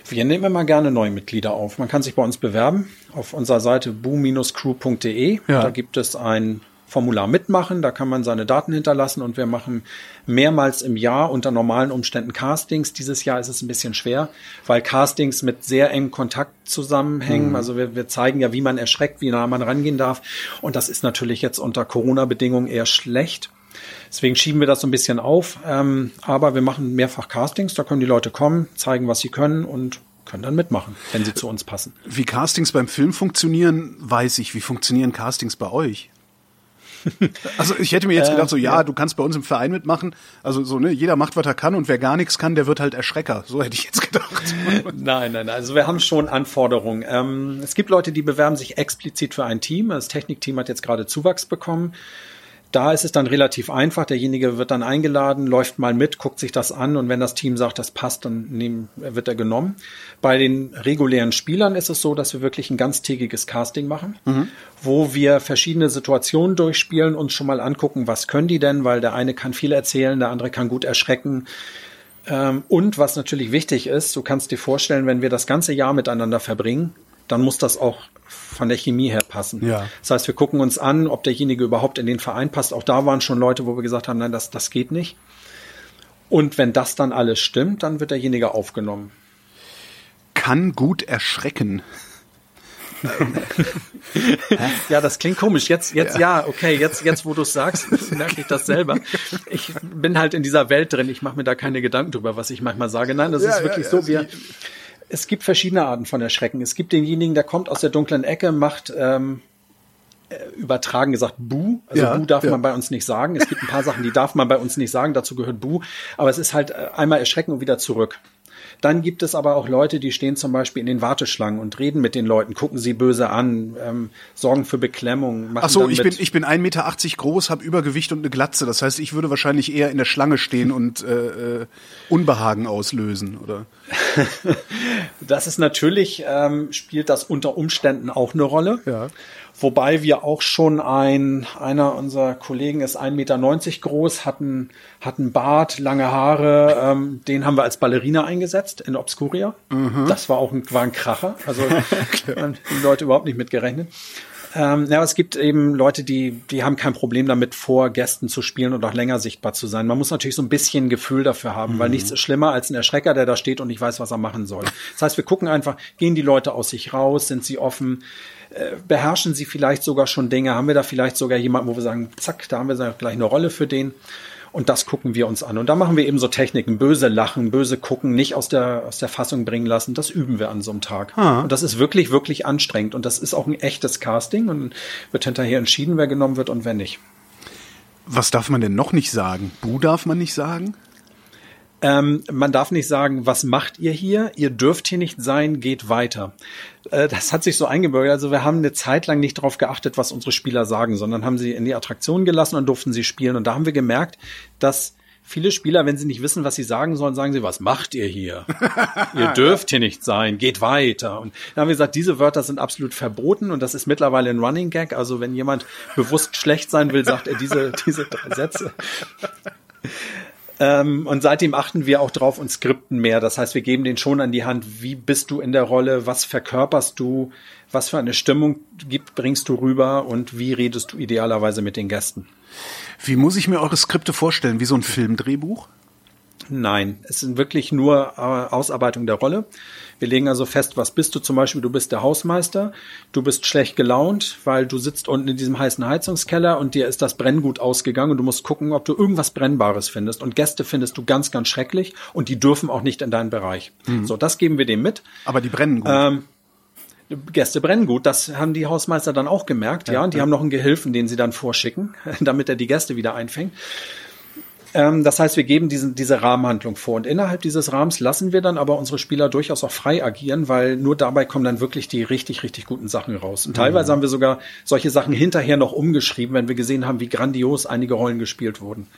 Wir nehmen immer gerne neue Mitglieder auf. Man kann sich bei uns bewerben auf unserer Seite boom-crew.de. Ja. Da gibt es ein Formular mitmachen, da kann man seine Daten hinterlassen und wir machen mehrmals im Jahr unter normalen Umständen Castings. Dieses Jahr ist es ein bisschen schwer, weil Castings mit sehr engem Kontakt zusammenhängen. Mhm. Also wir, wir zeigen ja, wie man erschreckt, wie nah man rangehen darf. Und das ist natürlich jetzt unter Corona-Bedingungen eher schlecht. Deswegen schieben wir das so ein bisschen auf. Ähm, aber wir machen mehrfach Castings, da können die Leute kommen, zeigen, was sie können und können dann mitmachen, wenn sie zu uns passen. Wie Castings beim Film funktionieren, weiß ich. Wie funktionieren Castings bei euch? Also ich hätte mir jetzt gedacht, so ja, du kannst bei uns im Verein mitmachen. Also so, ne, jeder macht, was er kann und wer gar nichts kann, der wird halt Erschrecker. So hätte ich jetzt gedacht. Nein, nein, nein. Also wir haben schon Anforderungen. Ähm, es gibt Leute, die bewerben sich explizit für ein Team. Das Technikteam hat jetzt gerade Zuwachs bekommen. Da ist es dann relativ einfach. Derjenige wird dann eingeladen, läuft mal mit, guckt sich das an und wenn das Team sagt, das passt, dann nehmen, wird er genommen. Bei den regulären Spielern ist es so, dass wir wirklich ein ganztägiges Casting machen, mhm. wo wir verschiedene Situationen durchspielen, uns schon mal angucken, was können die denn, weil der eine kann viel erzählen, der andere kann gut erschrecken. Ähm, und was natürlich wichtig ist, du kannst dir vorstellen, wenn wir das ganze Jahr miteinander verbringen, dann muss das auch von der Chemie her passen. Ja. Das heißt, wir gucken uns an, ob derjenige überhaupt in den Verein passt. Auch da waren schon Leute, wo wir gesagt haben, nein, das, das geht nicht. Und wenn das dann alles stimmt, dann wird derjenige aufgenommen. Kann gut erschrecken. ja, das klingt komisch. Jetzt, jetzt, ja, ja okay, jetzt, jetzt, wo du es sagst, merke ich das selber. Ich bin halt in dieser Welt drin. Ich mache mir da keine Gedanken drüber, was ich manchmal sage. Nein, das ja, ist wirklich ja, so. Wir, es gibt verschiedene Arten von Erschrecken. Es gibt denjenigen, der kommt aus der dunklen Ecke, macht ähm, äh, übertragen gesagt Bu. Also ja, Bu darf ja. man bei uns nicht sagen. Es gibt ein paar Sachen, die darf man bei uns nicht sagen. Dazu gehört Bu. Aber es ist halt äh, einmal erschrecken und wieder zurück. Dann gibt es aber auch Leute, die stehen zum Beispiel in den Warteschlangen und reden mit den Leuten, gucken sie böse an, ähm, sorgen für Beklemmung. Ach so, ich bin, ich bin 1,80 Meter groß, habe Übergewicht und eine Glatze. Das heißt, ich würde wahrscheinlich eher in der Schlange stehen und äh, äh, Unbehagen auslösen, oder? das ist natürlich, ähm, spielt das unter Umständen auch eine Rolle. Ja. Wobei wir auch schon ein, einer unserer Kollegen ist 1,90 Meter groß, hat einen, hat einen Bart, lange Haare, ähm, den haben wir als Ballerina eingesetzt in Obscuria. Mhm. Das war auch ein, war ein Kracher. Also haben die Leute überhaupt nicht mitgerechnet. Ähm, ja, es gibt eben Leute, die, die haben kein Problem damit, vor Gästen zu spielen und auch länger sichtbar zu sein. Man muss natürlich so ein bisschen Gefühl dafür haben, mhm. weil nichts ist schlimmer als ein Erschrecker, der da steht und nicht weiß, was er machen soll. Das heißt, wir gucken einfach, gehen die Leute aus sich raus, sind sie offen, beherrschen sie vielleicht sogar schon Dinge, haben wir da vielleicht sogar jemanden, wo wir sagen, zack, da haben wir gleich eine Rolle für den. Und das gucken wir uns an. Und da machen wir eben so Techniken, böse lachen, böse gucken, nicht aus der, aus der Fassung bringen lassen. Das üben wir an so einem Tag. Ah. Und das ist wirklich, wirklich anstrengend. Und das ist auch ein echtes Casting und wird hinterher entschieden, wer genommen wird und wer nicht. Was darf man denn noch nicht sagen? Bu darf man nicht sagen? Ähm, man darf nicht sagen, was macht ihr hier? Ihr dürft hier nicht sein, geht weiter. Äh, das hat sich so eingebürgert. Also wir haben eine Zeit lang nicht darauf geachtet, was unsere Spieler sagen, sondern haben sie in die Attraktion gelassen und durften sie spielen. Und da haben wir gemerkt, dass viele Spieler, wenn sie nicht wissen, was sie sagen sollen, sagen sie, was macht ihr hier? ihr dürft hier nicht sein, geht weiter. Und dann haben wir gesagt, diese Wörter sind absolut verboten und das ist mittlerweile ein Running Gag. Also wenn jemand bewusst schlecht sein will, sagt er diese, diese drei Sätze. Ähm, und seitdem achten wir auch drauf und skripten mehr. Das heißt, wir geben den schon an die Hand, wie bist du in der Rolle, was verkörperst du, was für eine Stimmung bringst du rüber und wie redest du idealerweise mit den Gästen. Wie muss ich mir eure Skripte vorstellen? Wie so ein Filmdrehbuch? Nein, es sind wirklich nur äh, Ausarbeitung der Rolle. Wir legen also fest, was bist du zum Beispiel? Du bist der Hausmeister, du bist schlecht gelaunt, weil du sitzt unten in diesem heißen Heizungskeller und dir ist das Brenngut ausgegangen und du musst gucken, ob du irgendwas Brennbares findest. Und Gäste findest du ganz, ganz schrecklich und die dürfen auch nicht in deinen Bereich. Mhm. So, das geben wir dem mit. Aber die brennen gut. Ähm, Gäste brennen gut. Das haben die Hausmeister dann auch gemerkt, ja. ja. Und die haben noch einen Gehilfen, den sie dann vorschicken, damit er die Gäste wieder einfängt. Ähm, das heißt, wir geben diesen, diese Rahmenhandlung vor. Und innerhalb dieses Rahmens lassen wir dann aber unsere Spieler durchaus auch frei agieren, weil nur dabei kommen dann wirklich die richtig, richtig guten Sachen raus. Und teilweise mhm. haben wir sogar solche Sachen hinterher noch umgeschrieben, wenn wir gesehen haben, wie grandios einige Rollen gespielt wurden.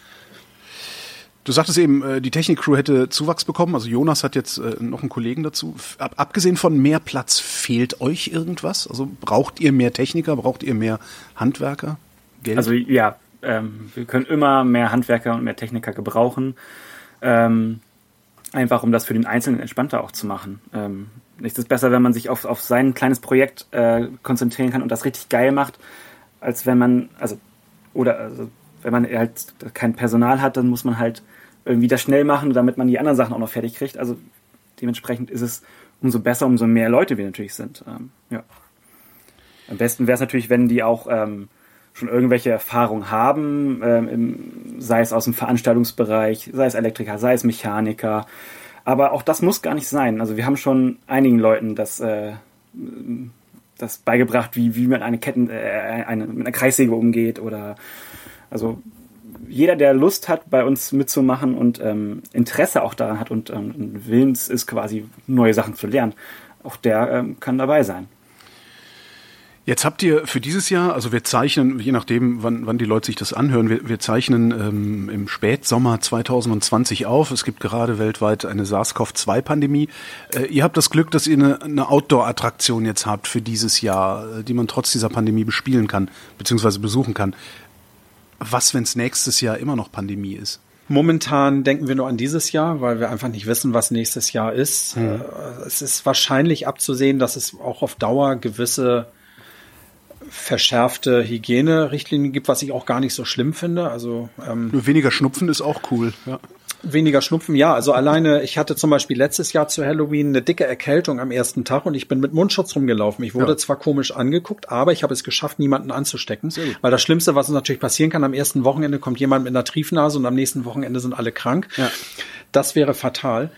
Du sagtest eben, äh, die Technik-Crew hätte Zuwachs bekommen. Also Jonas hat jetzt äh, noch einen Kollegen dazu. Abgesehen von mehr Platz, fehlt euch irgendwas? Also braucht ihr mehr Techniker? Braucht ihr mehr Handwerker? Geld? Also ja, ähm, wir können immer mehr Handwerker und mehr Techniker gebrauchen. Ähm, einfach um das für den Einzelnen entspannter auch zu machen. Ähm, nichts ist besser, wenn man sich auf, auf sein kleines Projekt äh, konzentrieren kann und das richtig geil macht, als wenn man, also, oder also, wenn man halt kein Personal hat, dann muss man halt irgendwie das schnell machen, damit man die anderen Sachen auch noch fertig kriegt. Also dementsprechend ist es umso besser, umso mehr Leute wir natürlich sind. Ähm, ja. Am besten wäre es natürlich, wenn die auch ähm, schon irgendwelche Erfahrungen haben, ähm, im, sei es aus dem Veranstaltungsbereich, sei es Elektriker, sei es Mechaniker. Aber auch das muss gar nicht sein. Also wir haben schon einigen Leuten das äh, das beigebracht, wie, wie man eine Ketten, äh, eine, mit einer Kreissäge umgeht oder also jeder, der Lust hat, bei uns mitzumachen und ähm, Interesse auch daran hat und ähm, willens ist, quasi neue Sachen zu lernen, auch der ähm, kann dabei sein. Jetzt habt ihr für dieses Jahr, also wir zeichnen, je nachdem, wann, wann die Leute sich das anhören, wir, wir zeichnen ähm, im Spätsommer 2020 auf. Es gibt gerade weltweit eine SARS-CoV-2-Pandemie. Äh, ihr habt das Glück, dass ihr eine, eine Outdoor-Attraktion jetzt habt für dieses Jahr, äh, die man trotz dieser Pandemie bespielen kann, beziehungsweise besuchen kann. Was, wenn es nächstes Jahr immer noch Pandemie ist? Momentan denken wir nur an dieses Jahr, weil wir einfach nicht wissen, was nächstes Jahr ist. Hm. Es ist wahrscheinlich abzusehen, dass es auch auf Dauer gewisse verschärfte Hygienerichtlinien gibt, was ich auch gar nicht so schlimm finde. Also ähm, weniger Schnupfen ist auch cool. Ja. Weniger Schnupfen, ja. Also alleine, ich hatte zum Beispiel letztes Jahr zu Halloween eine dicke Erkältung am ersten Tag und ich bin mit Mundschutz rumgelaufen. Ich wurde ja. zwar komisch angeguckt, aber ich habe es geschafft, niemanden anzustecken. Weil das Schlimmste, was uns natürlich passieren kann, am ersten Wochenende kommt jemand mit einer Triefnase und am nächsten Wochenende sind alle krank. Ja. Das wäre fatal.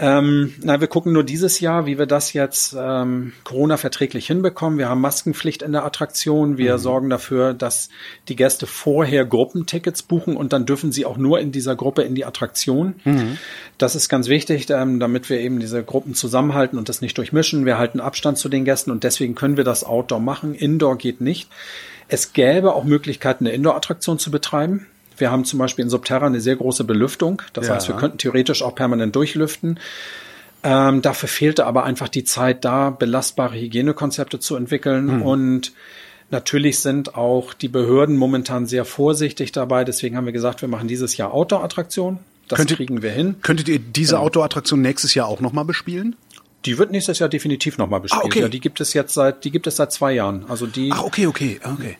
Ähm, na, wir gucken nur dieses Jahr, wie wir das jetzt ähm, Corona-verträglich hinbekommen. Wir haben Maskenpflicht in der Attraktion. Wir mhm. sorgen dafür, dass die Gäste vorher Gruppentickets buchen und dann dürfen sie auch nur in dieser Gruppe in die Attraktion. Mhm. Das ist ganz wichtig, ähm, damit wir eben diese Gruppen zusammenhalten und das nicht durchmischen. Wir halten Abstand zu den Gästen und deswegen können wir das Outdoor machen. Indoor geht nicht. Es gäbe auch Möglichkeiten, eine Indoor-Attraktion zu betreiben. Wir haben zum Beispiel in Subterra eine sehr große Belüftung. Das ja. heißt, wir könnten theoretisch auch permanent durchlüften. Ähm, dafür fehlte aber einfach die Zeit da, belastbare Hygienekonzepte zu entwickeln. Mhm. Und natürlich sind auch die Behörden momentan sehr vorsichtig dabei. Deswegen haben wir gesagt, wir machen dieses Jahr Outdoor-Attraktion. Das könntet, kriegen wir hin. Könntet ihr diese genau. Outdoor-Attraktion nächstes Jahr auch nochmal bespielen? Die wird nächstes Jahr definitiv nochmal bespielt. Ah, okay. Ja, die gibt es jetzt seit, die gibt es seit zwei Jahren. Also die. Ach, okay, okay, okay.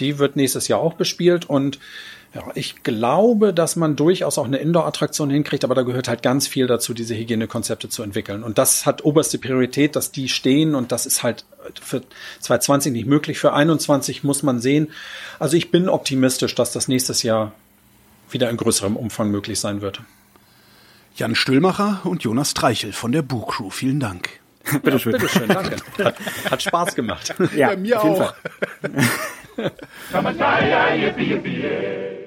Die wird nächstes Jahr auch bespielt und ja, ich glaube, dass man durchaus auch eine Indoor-Attraktion hinkriegt, aber da gehört halt ganz viel dazu, diese Hygienekonzepte zu entwickeln. Und das hat oberste Priorität, dass die stehen und das ist halt für 2020 nicht möglich. Für 21 muss man sehen. Also ich bin optimistisch, dass das nächstes Jahr wieder in größerem Umfang möglich sein wird. Jan Stüllmacher und Jonas Streichel von der Boo Crew. Vielen Dank. bitteschön. Ja, bitteschön, danke. Hat, hat Spaß gemacht. Ja, ja mir auch. Summertime, yippee, yippee, yeah.